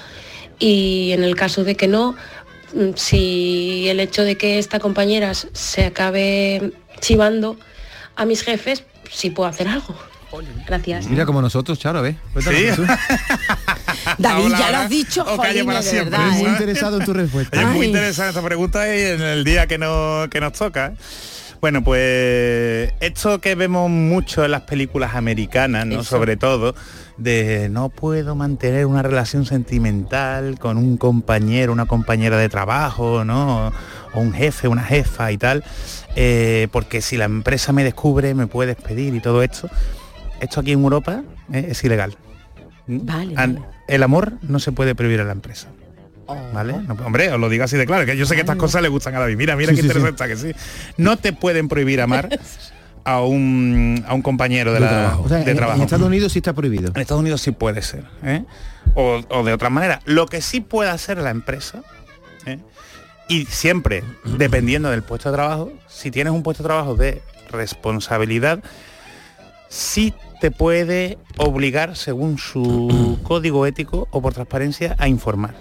y en el caso de que no, si el hecho de que esta compañera se acabe chivando a mis jefes, sí puedo hacer algo. Gracias. Mira como nosotros, Charo, ¿ves? Sí. David, ya lo has dicho, jolín, para de siempre. verdad, Muy ¿eh? interesado en tu respuesta. Es muy interesante esta pregunta y en el día que, no, que nos toca. Bueno, pues esto que vemos mucho en las películas americanas, ¿no? Eso. Sobre todo, de no puedo mantener una relación sentimental con un compañero, una compañera de trabajo, ¿no? O un jefe, una jefa y tal, eh, porque si la empresa me descubre me puede despedir y todo esto. Esto aquí en Europa ¿eh? es ilegal. Vale, An- El amor no se puede prohibir a la empresa. ¿Vale? No, hombre, os lo digo así de claro, que yo sé que estas cosas le gustan a David. Mira, mira Sí, qué sí, interesante que sí. No te pueden prohibir amar a un, a un compañero de, De la- trabajo. O sea, de en- trabajo. en Estados Unidos sí está prohibido. En Estados Unidos sí puede ser. ¿eh? O, o de otra manera. Lo que sí puede hacer la empresa, ¿eh? y siempre dependiendo del puesto de trabajo, si tienes un puesto de trabajo de responsabilidad, sí te puede obligar, según su código ético o por transparencia, a informar.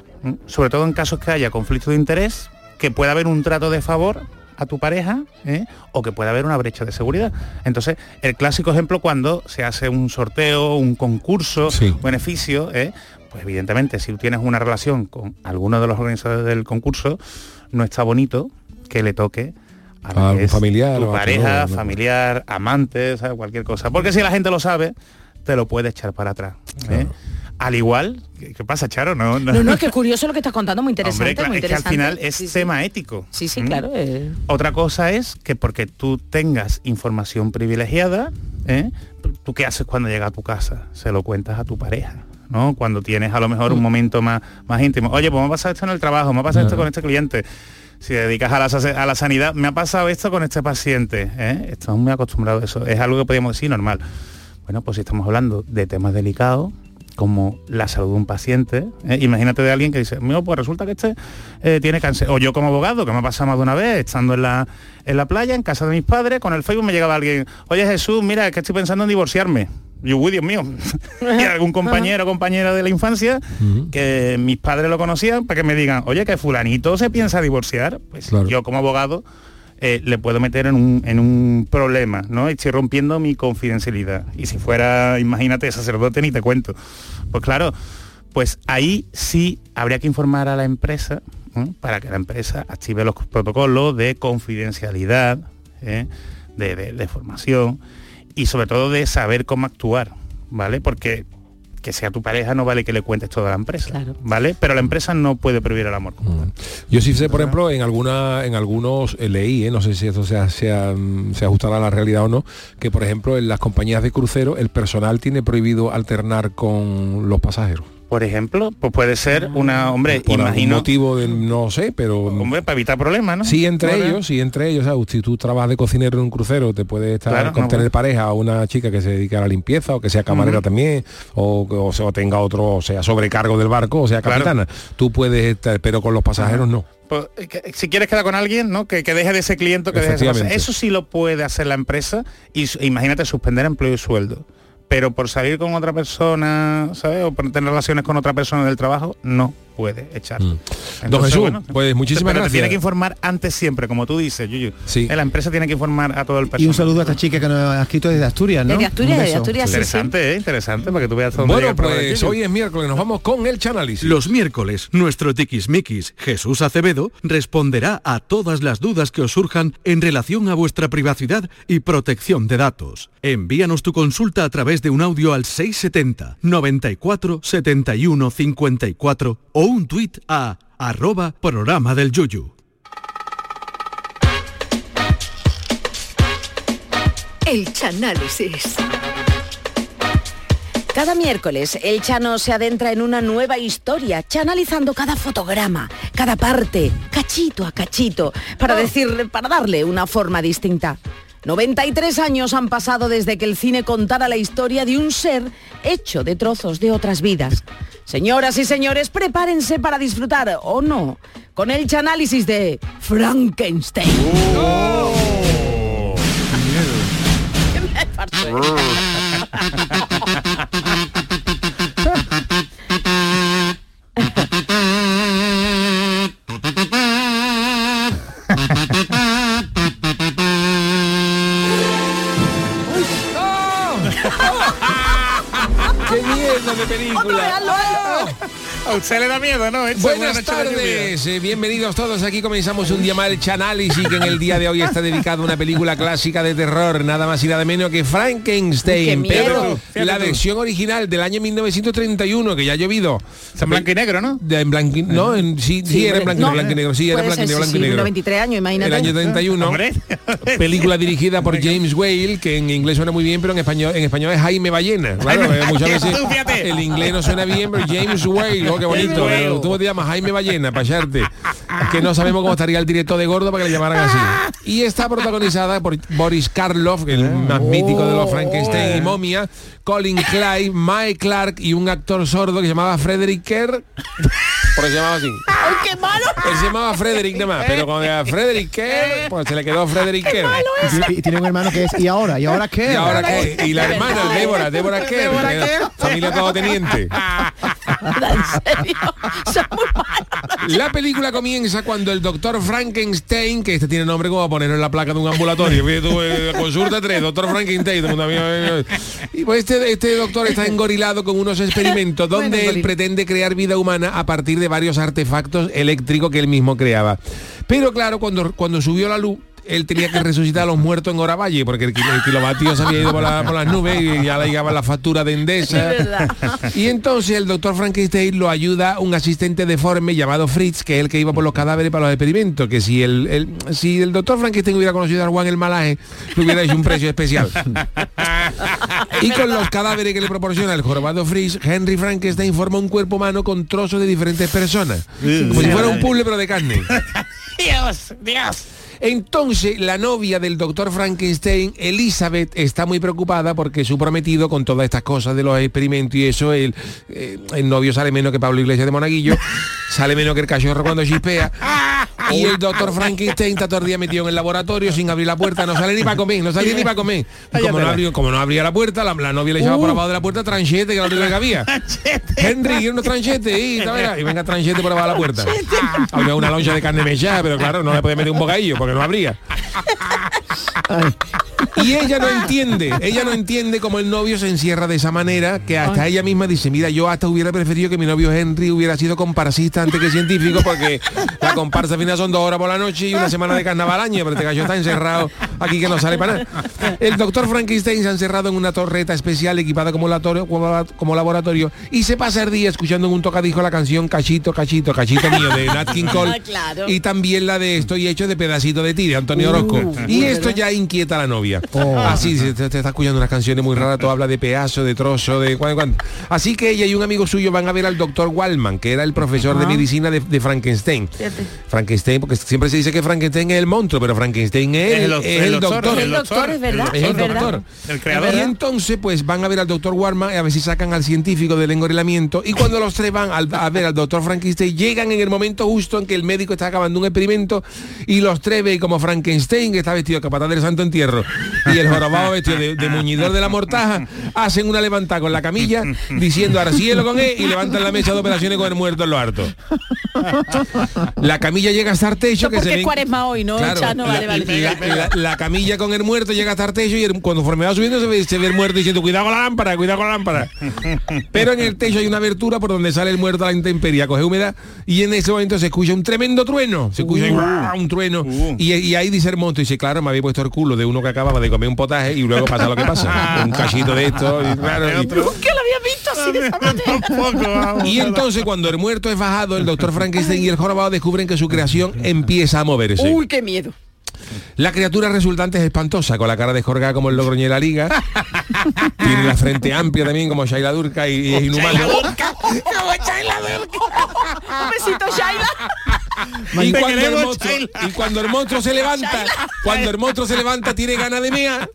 Sobre todo en casos que haya conflicto de interés, que pueda haber un trato de favor a tu pareja ¿eh? o que pueda haber una brecha de seguridad. Entonces, el clásico ejemplo cuando se hace un sorteo, un concurso, beneficio, ¿eh? pues evidentemente si tú tienes una relación con alguno de los organizadores del concurso, no está bonito que le toque a la A algún familiar tu o pareja, familiar, amante, ¿sabes? cualquier cosa. Porque si la gente lo sabe, te lo puede echar para atrás. ¿eh? Al igual, ¿qué, pasa, Charo? No, No, no, es que curioso lo que estás contando, muy interesante, Hombre, claro, muy es que al interesante. final es Sí, sí. tema ético. Sí, sí, claro. eh. Otra cosa es que porque tú tengas información privilegiada, ¿eh? ¿tú qué haces cuando llega a tu casa? Se lo cuentas a tu pareja. ¿no? Cuando tienes a lo mejor un Mm. momento más, más íntimo. Oye, pues me ha pasado esto en el trabajo, me ha pasado esto con este cliente. Si dedicas a la, a la sanidad, me ha pasado esto con este paciente. ¿eh? Estamos muy acostumbrados a eso. Es algo que podríamos decir normal. Bueno, pues si estamos hablando de temas delicados, como la salud de un paciente. ¿eh? Imagínate de alguien que dice, "Mío, pues resulta que este eh, tiene cáncer. O yo como abogado, que me ha pasado más de una vez, estando en la, en la playa, en casa de mis padres, con el Facebook me llegaba alguien, oye Jesús, mira, es que estoy pensando en divorciarme. Y yo, uy, Dios mío. y algún compañero o compañera de la infancia que mis padres lo conocían para que me digan, oye, que fulanito se piensa divorciar. Pues yo como abogado eh, le puedo meter en un, en un problema, ¿no? Estoy rompiendo mi confidencialidad. Y si fuera, imagínate, sacerdote, ni te cuento. Pues claro, pues ahí sí habría que informar a la empresa para que la empresa active los protocolos de confidencialidad, ¿eh? de- de formación y sobre todo de saber cómo actuar, ¿vale? Porque que sea tu pareja no vale que le cuentes toda la empresa, ¿vale? Pero la empresa no puede prohibir el amor. Yo sí sé, por ejemplo, en alguna, en algunos eh, leí, eh, no sé si esto se, se, se ajustará a la realidad o no, que por ejemplo en las compañías de crucero el personal tiene prohibido alternar con los pasajeros. Por ejemplo, pues puede ser una, hombre, Por algún imagino, motivo de, no sé, pero hombre, para evitar problemas, ¿no? Sí, entre ellos, sí, entre ellos, ¿sabes? si tú trabajas de cocinero en un crucero, te puede estar Claro, con no, tener bueno. pareja a una chica que se dedica a la limpieza o que sea camarera también, o, o sea, o tenga otro, o sea, sobrecargo del barco, o sea, Claro. capitana. Tú puedes estar, pero con los pasajeros no. Pues, eh, que- si quieres quedar con alguien, ¿no? Que, que deje de ese cliente, que deje de. Efectivamente. Eso sí lo puede hacer la empresa y imagínate suspender empleo y sueldo. Pero por salir con otra persona, ¿sabes? O por tener relaciones con otra persona del trabajo, no puede echar. Mm. Don Jesús, pues muchísimas pero te gracias. tiene que informar antes siempre, como tú dices, Yuyu. Sí. La empresa tiene que informar a todo el personal. Y un saludo a esta chica que nos ha escrito desde Asturias, ¿no? Desde Asturias, desde. Asturias, sí, sí. Interesante, ¿eh? Interesante, para que tú veas Bueno, pues hoy es miércoles, nos vamos con el chanálisis. Los miércoles, nuestro tiquismiquis Jesús Acevedo responderá a todas las dudas que os surjan en relación a vuestra privacidad y protección de datos. Envíanos tu consulta a través de un audio al 670 94 71 54 o un tuit a arroba programa del Yuyu. El Chanálisis. Cada miércoles el Chano se adentra en una nueva historia, chanalizando cada fotograma, cada parte, cachito a cachito, para decir, para darle una forma distinta. 93 años han pasado desde que el cine contara la historia de un ser hecho de trozos de otras vidas. Señoras y señores, prepárense para disfrutar, o no, con el chanálisis de Frankenstein. ¡Qué mierda de película! A usted le da miedo, ¿no? Buenas noche tardes, eh, bienvenidos todos. Aquí comenzamos un día más el Chanálisis que en el día de hoy está dedicado a una película clásica de terror, nada más y nada menos que ¡Qué Frankenstein, miedo! pero la versión original del año 1931 que ya ha llovido. En blanco y negro, ¿no? De- en blanco y- no, en- sí, sí, era en blanco, y- No, blanco y negro, sí, era en blanco, y- ser, blanco sí, y sí, negro. unos 23 años, imagínate. El año 31. Hombre. Película dirigida por James Whale, que en inglés suena muy bien, pero en español en español es Jaime Ballena. Claro, eh, muchas veces Tú, fíjate. el inglés no suena bien, pero James Whale, oh, qué bonito. Eh, Tú te llamas Jaime Ballena, para echarte. Que no sabemos cómo estaría el directo de gordo para que le llamaran así. Y está protagonizada por Boris Karloff, el más mítico de los Frankenstein y momia, Colin Clyde, Mike Clark y un actor sordo que se llamaba Frederick Kerr. Porque se llamaba así. ¡Ay, qué malo! Él se llamaba Frederick nada más, pero cuando era Frederick Kerr, pues se le quedó Frederick Kerr. Y tiene- Y tiene un hermano que es ¿y ahora? ¿Y ahora qué? ¿Y ahora qué? Y la hermana, Débora, Débora Kerr, familia teniente. En serio, son muy malos. La película comienza cuando el doctor Frankenstein, que este tiene nombre como a ponerlo en la placa de un ambulatorio, eh, consulta 3, doctor Frankenstein, y pues este, este doctor está engorilado con unos experimentos donde Bueno, él pretende crear vida humana a partir de varios artefactos eléctricos que él mismo creaba. Pero claro, cuando, cuando subió la luz, él tenía que resucitar a los muertos en Oravalle, porque el, el kilovatio se había ido por, la- por las nubes y ya le llegaba la factura de Endesa. Y entonces el doctor Frankenstein lo ayuda un asistente deforme llamado Fritz, que es el que iba por los cadáveres para los experimentos, que si el, el- si el doctor Frankenstein hubiera conocido a Juan el Malaje, le hubiera hecho un precio especial. y con los cadáveres que le proporciona el jorobado Fritz, Henry Frankenstein forma un cuerpo humano con trozos de diferentes personas. Como si fuera un puzzle pero de carne. Dios, Dios. Entonces, la novia del doctor Frankenstein, Elizabeth, está muy preocupada porque su prometido, con todas estas cosas de los experimentos y eso, el, eh, el novio sale menos que Pablo Iglesias de Monaguillo, sale menos que el cachorro cuando chispea. Y el doctor Frankenstein está todo el día metido en el laboratorio sin abrir la puerta, no sale ni para comer, no salía ni para comer. Y como, no abrió- como no abría la puerta, la, la novia le echaba por abajo de la puerta tranchete, que era lo único que había. Henry, ¿quiere unos tranchetes? Y venga tranchete por abajo de la puerta. Había una loncha de carne mechada, pero claro, no le podía meter un bocadillo porque no abría. Y ella no entiende, ella no entiende cómo el novio se encierra de esa manera, que hasta ella misma dice, mira, yo hasta hubiera preferido que mi novio Henry hubiera sido comparsista antes que científico, porque la comparsa al final son dos horas por la noche y una semana de carnaval al año, pero este gallo está encerrado aquí que no sale para nada. El doctor Frankenstein se ha encerrado en una torreta especial equipada como, laboratorio- como, como laboratorio y se pasa el día escuchando en un tocadijo la canción Cachito, Cachito, Cachito mío de Nat King Cole Ah, claro. y también la de Estoy hecho de pedacito de ti de Antonio Orozco. Uh, y esto ya inquieta a la novia. Así se te, te está escuchando unas canciones muy raras, todo habla de pedazo, de trozo, de cuán, cuán. Así que ella y un amigo suyo van a ver al doctor Wallman, que era el profesor de medicina de, de Frankenstein. Fíjate. Frankenstein, porque siempre se dice que Frankenstein es el monstruo, pero Frankenstein es, Es el- es el el doctor, doctor. El doctor, es verdad, Es es el verdad. doctor. El creador. Y entonces pues van a ver al doctor Warman a ver si sacan al científico del engorilamiento y cuando los tres van al- a ver al doctor Frankenstein llegan en el momento justo en que el médico está acabando un experimento y los tres ven como Frankenstein que está vestido capataz del santo entierro y el jorobado vestido de, de muñidor de la mortaja hacen una levantada con la camilla diciendo cielo con él y levantan la mesa de operaciones con el muerto en lo harto. La camilla llega hasta el techo que se es ven- cuaresma hoy, ¿no? Claro, Chano? la, vale, vale. la- la- la camilla con el muerto llega hasta el techo y el- cuando conforme va subiendo se ve, se ve el muerto diciendo cuidado con la lámpara, cuidado con la lámpara. Pero en el techo hay una abertura por donde sale el muerto a la intemperie, coge humedad y en ese momento se escucha un tremendo trueno. Se escucha ahí, ¡guau! un trueno y, y ahí dice el monstruo, dice, claro, me había puesto el culo de uno que acababa de comer un potaje y luego pasa lo que pasa. un cachito de esto y claro. y- lo había visto así de esa manera. y entonces cuando el muerto es bajado, el doctor Frankenstein y el jorobado descubren que su creación empieza a moverse. Uy, qué miedo. La criatura resultante es espantosa, con la cara desjorgada como el Logroño de la Liga. Tiene la frente amplia también como Shaila Durka y, y es inhumano. Un besito, Shaila. Y cuando, el monstruo, Shaila. y cuando el monstruo se levanta, cuando el monstruo se levanta tiene ganas de mea.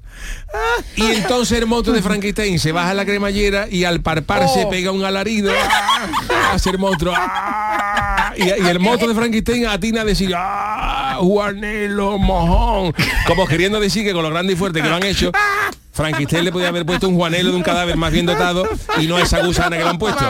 Y entonces el monstruo de Frankenstein se baja la cremallera y al parpar se pega un alarido. ¡Ah! Hace el monstruo. ¡Ah! Y, y el monstruo de Frankenstein atina a decir ¡Ah! Juanelo mojón. Como queriendo decir que con lo grande y fuerte que lo han hecho, Frankenstein le podía haber puesto un juanelo de un cadáver más bien dotado y no esa gusana que le han puesto.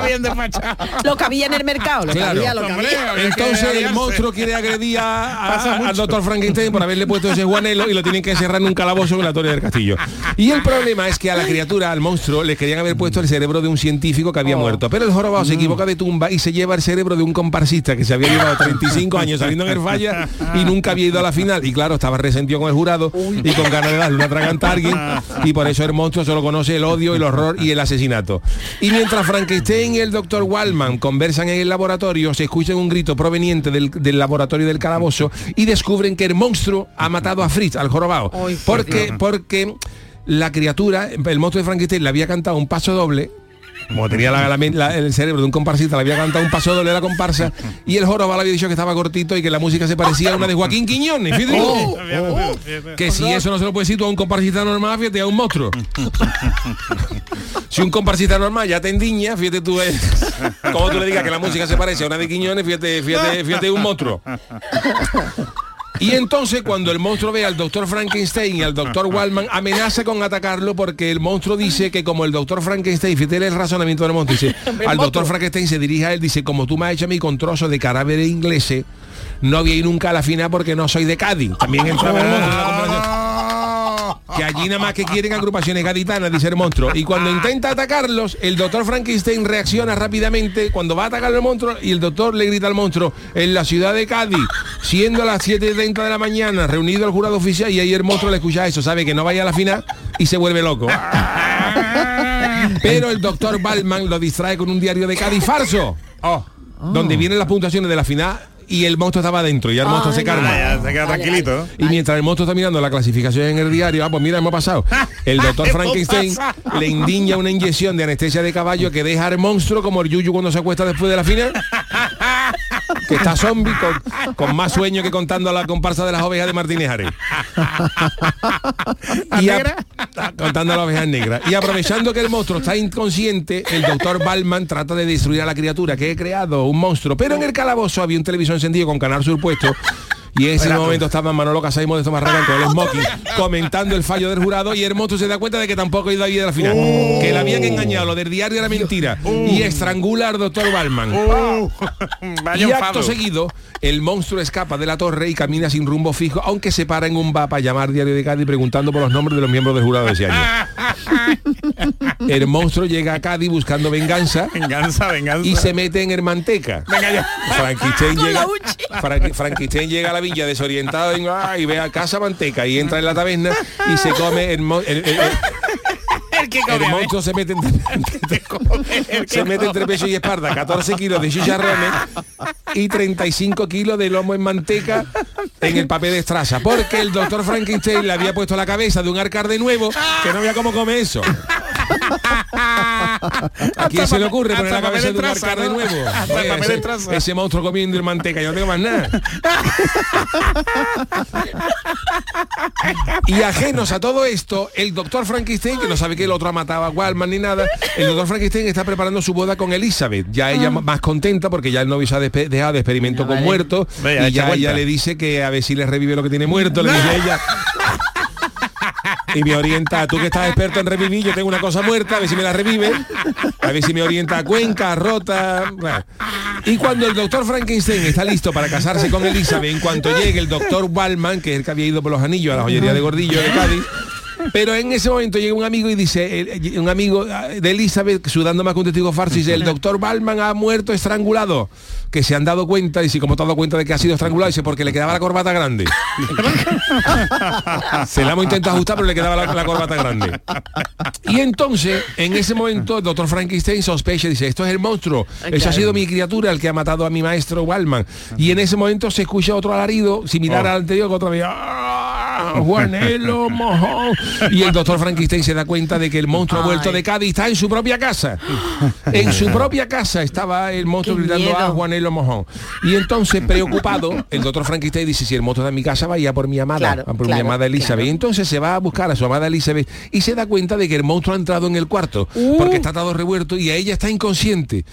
Lo que había en el mercado, lo que había, lo que había. Entonces el monstruo quiere agredir a- a- al doctor Frankenstein por haberle puesto ese guanelo y lo tienen que encerrar en un calabozo en la torre del castillo. Y el problema es que a la criatura, al monstruo, le querían haber puesto el cerebro de un científico que había muerto. Pero el jorobado se equivoca de tumba y se lleva el cerebro de un comparsista que se había llevado 35 años saliendo en el falla y nunca había ido a la final. Y claro, estaba resentido con el jurado y con ganas de darle una traganta a alguien. Y por eso el monstruo solo conoce el odio, el horror y el asesinato. Y mientras Frankenstein y el doctor Wallman conversan en el laboratorio, se escucha un grito proveniente del, del laboratorio del calabozo y descubren que el monstruo ha matado a Fritz, al jorobado. Porque, porque la criatura, el monstruo de Frankenstein le había cantado un paso doble como tenía la- la- la- el cerebro de un comparsista, le había cantado un paso doble a la comparsa y el jorobado le había dicho que estaba cortito y que la música se parecía a una de Joaquín Quiñones. fíjate. Oh, que si eso no se lo puede decir tú a un comparsista normal, fíjate, a un monstruo. si un comparsista normal ya te endiña, fíjate tú, eh, como tú le digas que la música se parece a una de Quiñones, fíjate, fíjate, fíjate un monstruo. Y entonces cuando el monstruo ve al doctor Frankenstein y al doctor Wallman, amenaza con atacarlo porque el monstruo dice que como el doctor Frankenstein, fíjate el razonamiento del monstruo, dice, al doctor Frankenstein se dirige a él, dice, como tú me has hecho a mí con trozos de cadáver inglés, no voy a ir nunca a la final porque no soy de Cádiz. También entraba el monstruo en la conversación. Que allí nada más que quieren agrupaciones gaditanas, dice el monstruo. Y cuando intenta atacarlos, el doctor Frankenstein reacciona rápidamente cuando va a atacar al monstruo y el doctor le grita al monstruo, en la ciudad de Cádiz, siendo a las 7.30 de la mañana, reunido el jurado oficial y ahí el monstruo le escucha eso, sabe que no vaya a la final y se vuelve loco. Pero el doctor Balman lo distrae con un diario de Cádiz falso, donde vienen las puntuaciones de la final y el monstruo estaba adentro y ya el monstruo se calma. Ya, se queda tranquilito. Y mientras el monstruo está mirando la clasificación en el diario, ah, pues mira, hemos pasado. El doctor Frankenstein le indiña una inyección de anestesia de caballo que deja al monstruo como el yuyu cuando se acuesta después de la final. Que está zombie con, con más sueño que contando a la comparsa de las ovejas de Martínez Ares. Y a- contando a las ovejas negras. Y aprovechando que el monstruo está inconsciente, el doctor Balman trata de destruir a la criatura que he creado, un monstruo. Pero en el calabozo había un televisor encendido con canal sur puesto. Y en ese Era tú. momento estaba Manolo Casay y Modesto Marragán con el smoking comentando el fallo del jurado y el monstruo se da cuenta de que tampoco ha ido a ir a la final. Que le habían engañado, lo del diario era mentira. Y estrangula al doctor Balman. Vaya y acto seguido, el monstruo escapa de la torre y camina sin rumbo fijo, aunque se para en un bar para llamar Diario de Cádiz preguntando por los nombres de los miembros del jurado de ese año. El monstruo llega a Cádiz buscando venganza, Venganza, venganza. y se mete en el manteca. Venga ya. Frankenstein llega, Frank- Frankenstein llega a la villa desorientado y, ah, y ve a casa manteca y entra en la taberna y se come el, el- el- el- El que el come, monstruo se mete entre, se mete entre pecho y espalda 14 kilos de chicharrones y 35 kilos de lomo en manteca en el papel de estraza porque el doctor Frankenstein le había puesto la cabeza de un arcar de nuevo que no veía cómo come eso ¿A quién se le ocurre poner la cabeza de un de traza, arcar de ¿no? nuevo? De ese, ese monstruo comiendo el manteca, yo no tengo más nada. Y ajenos a todo esto, el doctor Frankenstein, que no sabe que el otro ha matado a Wallman ni nada, el doctor Frankenstein está preparando su boda con Elizabeth. Ya ella Ah. más contenta porque ya el novio se ha dejado de experimento con muertos Ve, ya y ya ella le dice que a ver si le revive lo que tiene muerto, le dice ella. Y me orienta, tú que estás experto en revivir, yo tengo una cosa muerta, a ver si me la revive, a ver si me orienta a Cuenca, Rota. Y cuando el doctor Frankenstein está listo para casarse con Elizabeth, en cuanto llegue el doctor Wallman, que es el que había ido por los anillos a la joyería de Gordillo de Cádiz, pero en ese momento llega un amigo y dice, un amigo de Elizabeth, sudando más que un testigo falso, y dice, el doctor Wallman ha muerto estrangulado. Que se han dado cuenta, y si como te has dado cuenta de que ha sido estrangulado, dice, porque le quedaba la corbata grande. Se la hemos intentado ajustar, pero le quedaba la, la corbata grande. Y entonces, en ese momento, el doctor Frankenstein sospecha y dice, esto es el monstruo. Eso ha sido mi criatura el que ha matado a mi maestro Wallman. Y en ese momento se escucha otro alarido, similar Oh. al anterior, que otra vez... "Ah, Juanelo, mojón. Y el doctor Frankenstein se da cuenta de que el monstruo ha vuelto de Cádiz está en su propia casa. En su propia casa estaba el monstruo gritando a Juanelo Mojón. Y entonces, preocupado, el doctor Frankenstein dice, si el monstruo está en mi casa, vaya por mi amada, Claro, por claro, mi amada Elizabeth. Y entonces se va a buscar a su amada Elizabeth y se da cuenta de que el monstruo ha entrado en el cuarto, porque está todo revuelto y a ella está inconsciente.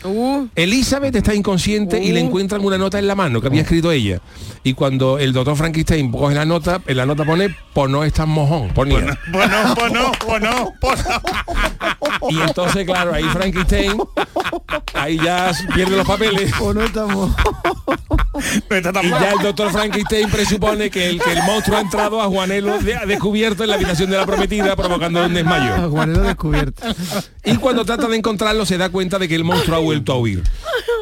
Elizabeth está inconsciente y le encuentran una nota en la mano que había escrito ella. Y cuando el doctor Frankenstein coge la nota, en la nota pone pues no estás mojón, ponía. Pues no, pues no, pues no, pues no. Y entonces, claro, ahí Frankenstein, ahí ya pierde los papeles. No estamos. Ya el doctor Frankenstein presupone que el, que el monstruo ha entrado a Juanelo de- ha descubierto en la habitación de la prometida provocando un desmayo. Juanelo descubierto. Y cuando trata de encontrarlo se da cuenta de que el monstruo ha vuelto a huir.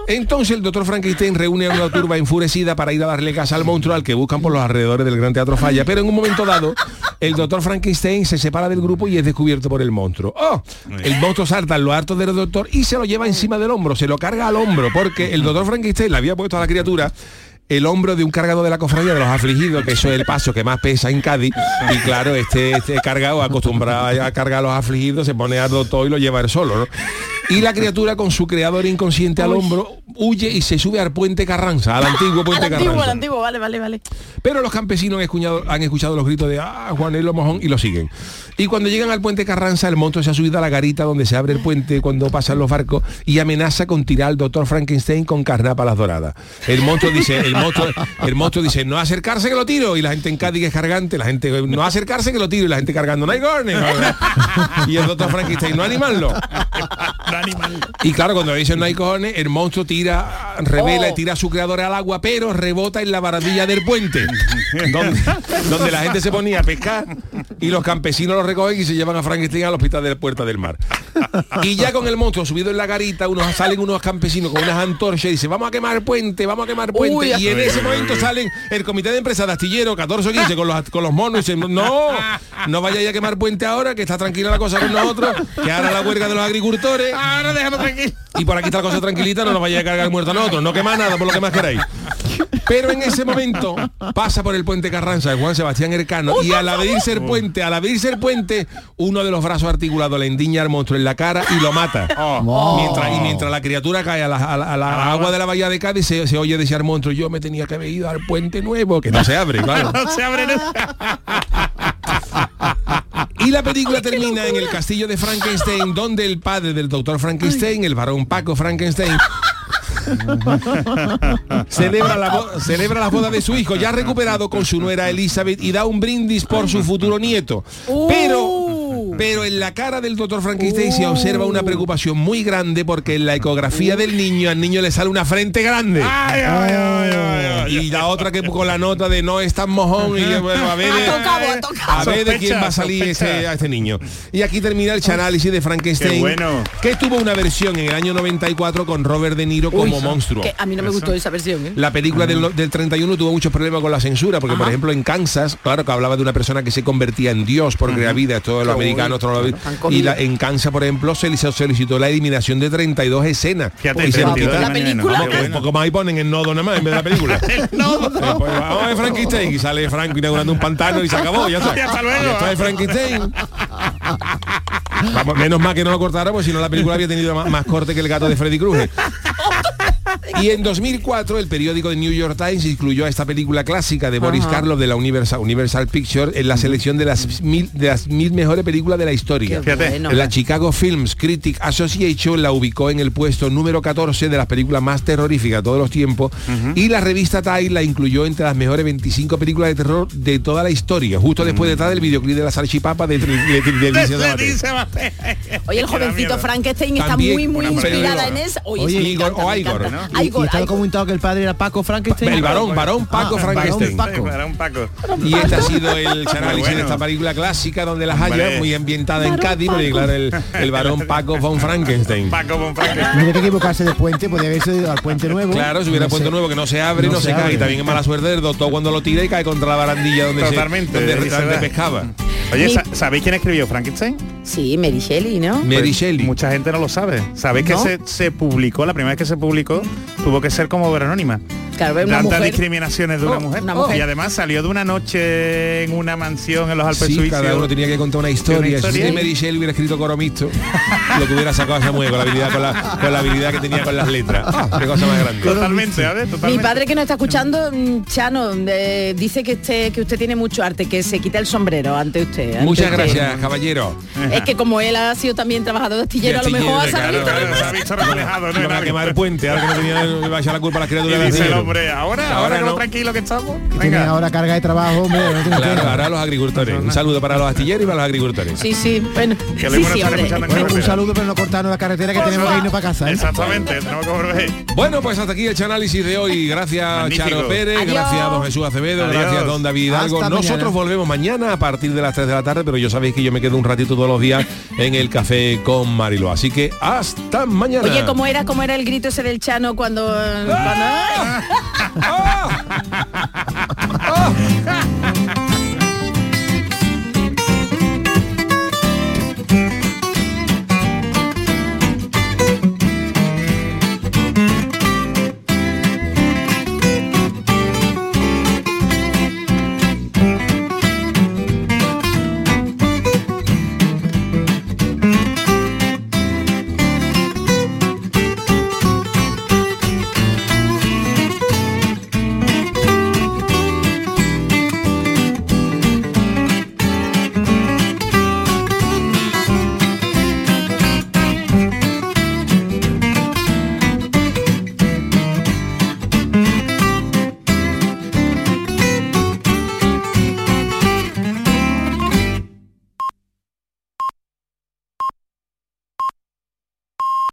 Entonces el doctor Frankenstein reúne a una turba enfurecida para ir a darle casa al monstruo al que buscan por los alrededores del Gran Teatro Falla. Pero en un momento dado, el doctor Frankenstein se separa del grupo y es descubierto por el monstruo. ¡Oh! El monstruo salta en lo harto del doctor y se lo lleva encima del hombro, se lo carga al hombro, porque el doctor Frankenstein le había puesto a la criatura el hombro de un cargado de la cofradía de los afligidos, que eso es el paso que más pesa en Cádiz. Y claro, este, este cargado, acostumbrado a cargar a los afligidos, se pone al doctor y lo lleva él solo, ¿no? Y la criatura con su creador inconsciente al hombro huye y se sube al puente Carranza, al antiguo puente Al antiguo, Carranza. al antiguo, vale, vale, vale. Pero los campesinos han escuchado, han escuchado los gritos de ah, Juanelo Mojón y lo siguen. Y cuando llegan al puente Carranza, el monstruo se ha subido a la garita donde se abre el puente cuando pasan los barcos y amenaza con tirar al doctor Frankenstein con carnápalas doradas. El monstruo dice, el monstruo, el monstruo dice, no acercarse que lo tiro. Y la gente en Cádiz es cargante, la gente, no acercarse que lo tiro. Y la gente cargando, no hay gorne. Y el doctor Frankenstein, no animarlo. Y claro, cuando dicen no hay cojones, el monstruo tira, revela y tira a su creador al agua, pero rebota en la barandilla del puente, donde, donde la gente se ponía a pescar y los campesinos lo recogen y se llevan a Frankenstein al hospital de la Puerta del Mar. Y ya con el monstruo subido en la garita, unos salen unos campesinos con unas antorchas y dicen, vamos a quemar el puente, vamos a quemar el puente. Uy, y en ese momento salen el comité de empresa de astillero, 14 o 15, con los, con los monos y dicen, no, no vayáis a quemar puente ahora, que está tranquila la cosa con nosotros, que ahora la huelga de los agricultores. Ahora déjame tranquilo. Y por aquí está la cosa tranquilita, no nos vaya a cargar muerto a nosotros, no quema nada por lo que más queráis. Pero en ese momento pasa por el puente Carranza de Juan Sebastián Ercano y al abrirse el puente, al abrirse el puente, uno de los brazos articulados le endiña al monstruo en la cara y lo mata. Oh. Mientras, y mientras la criatura cae a la, a la- a la agua de la bahía de Cádiz, se, se oye decir al monstruo, yo me tenía que haber ido al puente nuevo, que no se abre, claro. No se abre nunca. Y la película termina en el castillo de Frankenstein, donde el padre del doctor Frankenstein, el varón Paco Frankenstein, celebra la, celebra la boda de su hijo, ya recuperado con su nuera Elizabeth, y da un brindis por su futuro nieto. Pero pero en la cara del doctor Frankenstein se observa una preocupación muy grande porque en la ecografía del niño al niño le sale una frente grande. y la otra que con la nota de no es tan mojón y bueno, a ver, Ha tocado, ha tocado. a ver de quién va a salir ese, a este niño. Y aquí termina el análisis de Frankenstein, bueno. que tuvo una versión en el año 94 con Robert De Niro como monstruo. Que a mí no me gustó esa versión, ¿eh? La película del, del 31 tuvo muchos problemas con la censura, porque por ejemplo en Kansas, claro que hablaba de una persona que se convertía en Dios por crear vida, todos los Qué Han y la- en Kansas, por ejemplo, se solicitó la eliminación de 32 escenas. Fíjate, y se lo 32 quitaron. La película- un poco más y ponen el nodo nada más en vez de la película. Pues, vamos a ver Frankenstein y sale Frank inaugurando un pantano y se acabó, ya está. Luego. Ya el Frankenstein. Vamos, menos mal que no lo cortaron, porque si no la película había tenido más, más corte que el gato de Freddy Krueger. Y en 2004 el periódico de New York Times incluyó a esta película clásica de Boris Ajá. Karloff de la Universal, Universal Pictures en la selección de las mil, de las mil mejores películas de la historia. Bueno. La Chicago Films Critic Association la ubicó en el puesto número 14 de las películas más terroríficas de todos los tiempos y la revista Time la incluyó entre las mejores 25 películas de terror de toda la historia, justo después detrás del videoclip de la salchipapa de, de, de, de. Oye, el jovencito Frankenstein está muy, muy inspirada en eso. Oye, Oye, Igor o Igor, Y, y Igor, estaba comentado que el padre era Paco Frankenstein. El varón, varón Paco Ah, Frankenstein. varón Paco. Y este ha sido el análisis bueno. de esta película clásica donde las haya, Hombre. muy ambientada en Cádiz, porque claro, el, el varón Paco von Frankenstein. Paco con Frankenstein. No hay que equivocarse de puente, podía haberse ido al puente nuevo. Claro, si hubiera No sé. nuevo que no se abre, no, No se, se cae. abre. Y también es mala suerte del doctor cuando lo tira y cae contra la barandilla donde, Totalmente, se, donde, donde pescaba. Oye, ¿sabéis quién escribió Frankenstein? Sí, Mary Shelley, ¿no? Mary Shelley. Mucha gente no lo sabe. ¿Sabéis que se publicó, la primera vez que se publicó, tuvo que ser como obra anónima? Claro, es una Tantas mujer. discriminaciones de una Oh, mujer. una mujer. Y además salió de una noche en una mansión en los Alpes Sí, suizos. cada uno tenía que contar una historia. Si historia. Mary Shelley hubiera escrito coro mixto, lo que hubiera sacado a Samuel con la habilidad, con la, con la habilidad que tenía con las letras. Ah, qué cosa más grande. Totalmente, ¿sabes? Mi Totalmente. padre que nos está escuchando, mm, Chano, eh, dice que usted, que usted tiene mucho arte, que se quita el sombrero ante usted. ante Muchas usted. gracias, caballero. Es que como él ha sido también trabajador de astillero, a lo mejor ha claro, visto claro, reflejado. Se ha visto reflejado, ¿no? Iban a quemar el puente, ahora que no tenía le va a echar la culpa a las criaturas Y del dice, cielo. Hombre, ahora, ahora, Ahora que lo no. tranquilo que estamos. Venga. ahora carga de trabajo, hombre. no Claro, ahora los agricultores. Un saludo para los astilleros y para los agricultores. Sí, sí, bueno. Que sí, sí, Bueno, un carretera. saludo, pero no cortarnos la carretera que tenemos que irnos para casa. ¿eh? Exactamente, tenemos que volver. Bueno, pues hasta aquí el análisis de hoy. Gracias Magnífico. Charo Pérez, Adiós. gracias don Jesús Acevedo, Adiós. gracias don David Hidalgo. Hasta Nosotros mañana. volvemos mañana a partir de las 3 de la tarde, pero yo sabéis que yo me quedo un ratito todos los días en el café con Marilo. Así que hasta mañana. Oye, ¿cómo era, cómo era el grito ese del Chano cuando... cuando... ¡Ah! ¡Ah!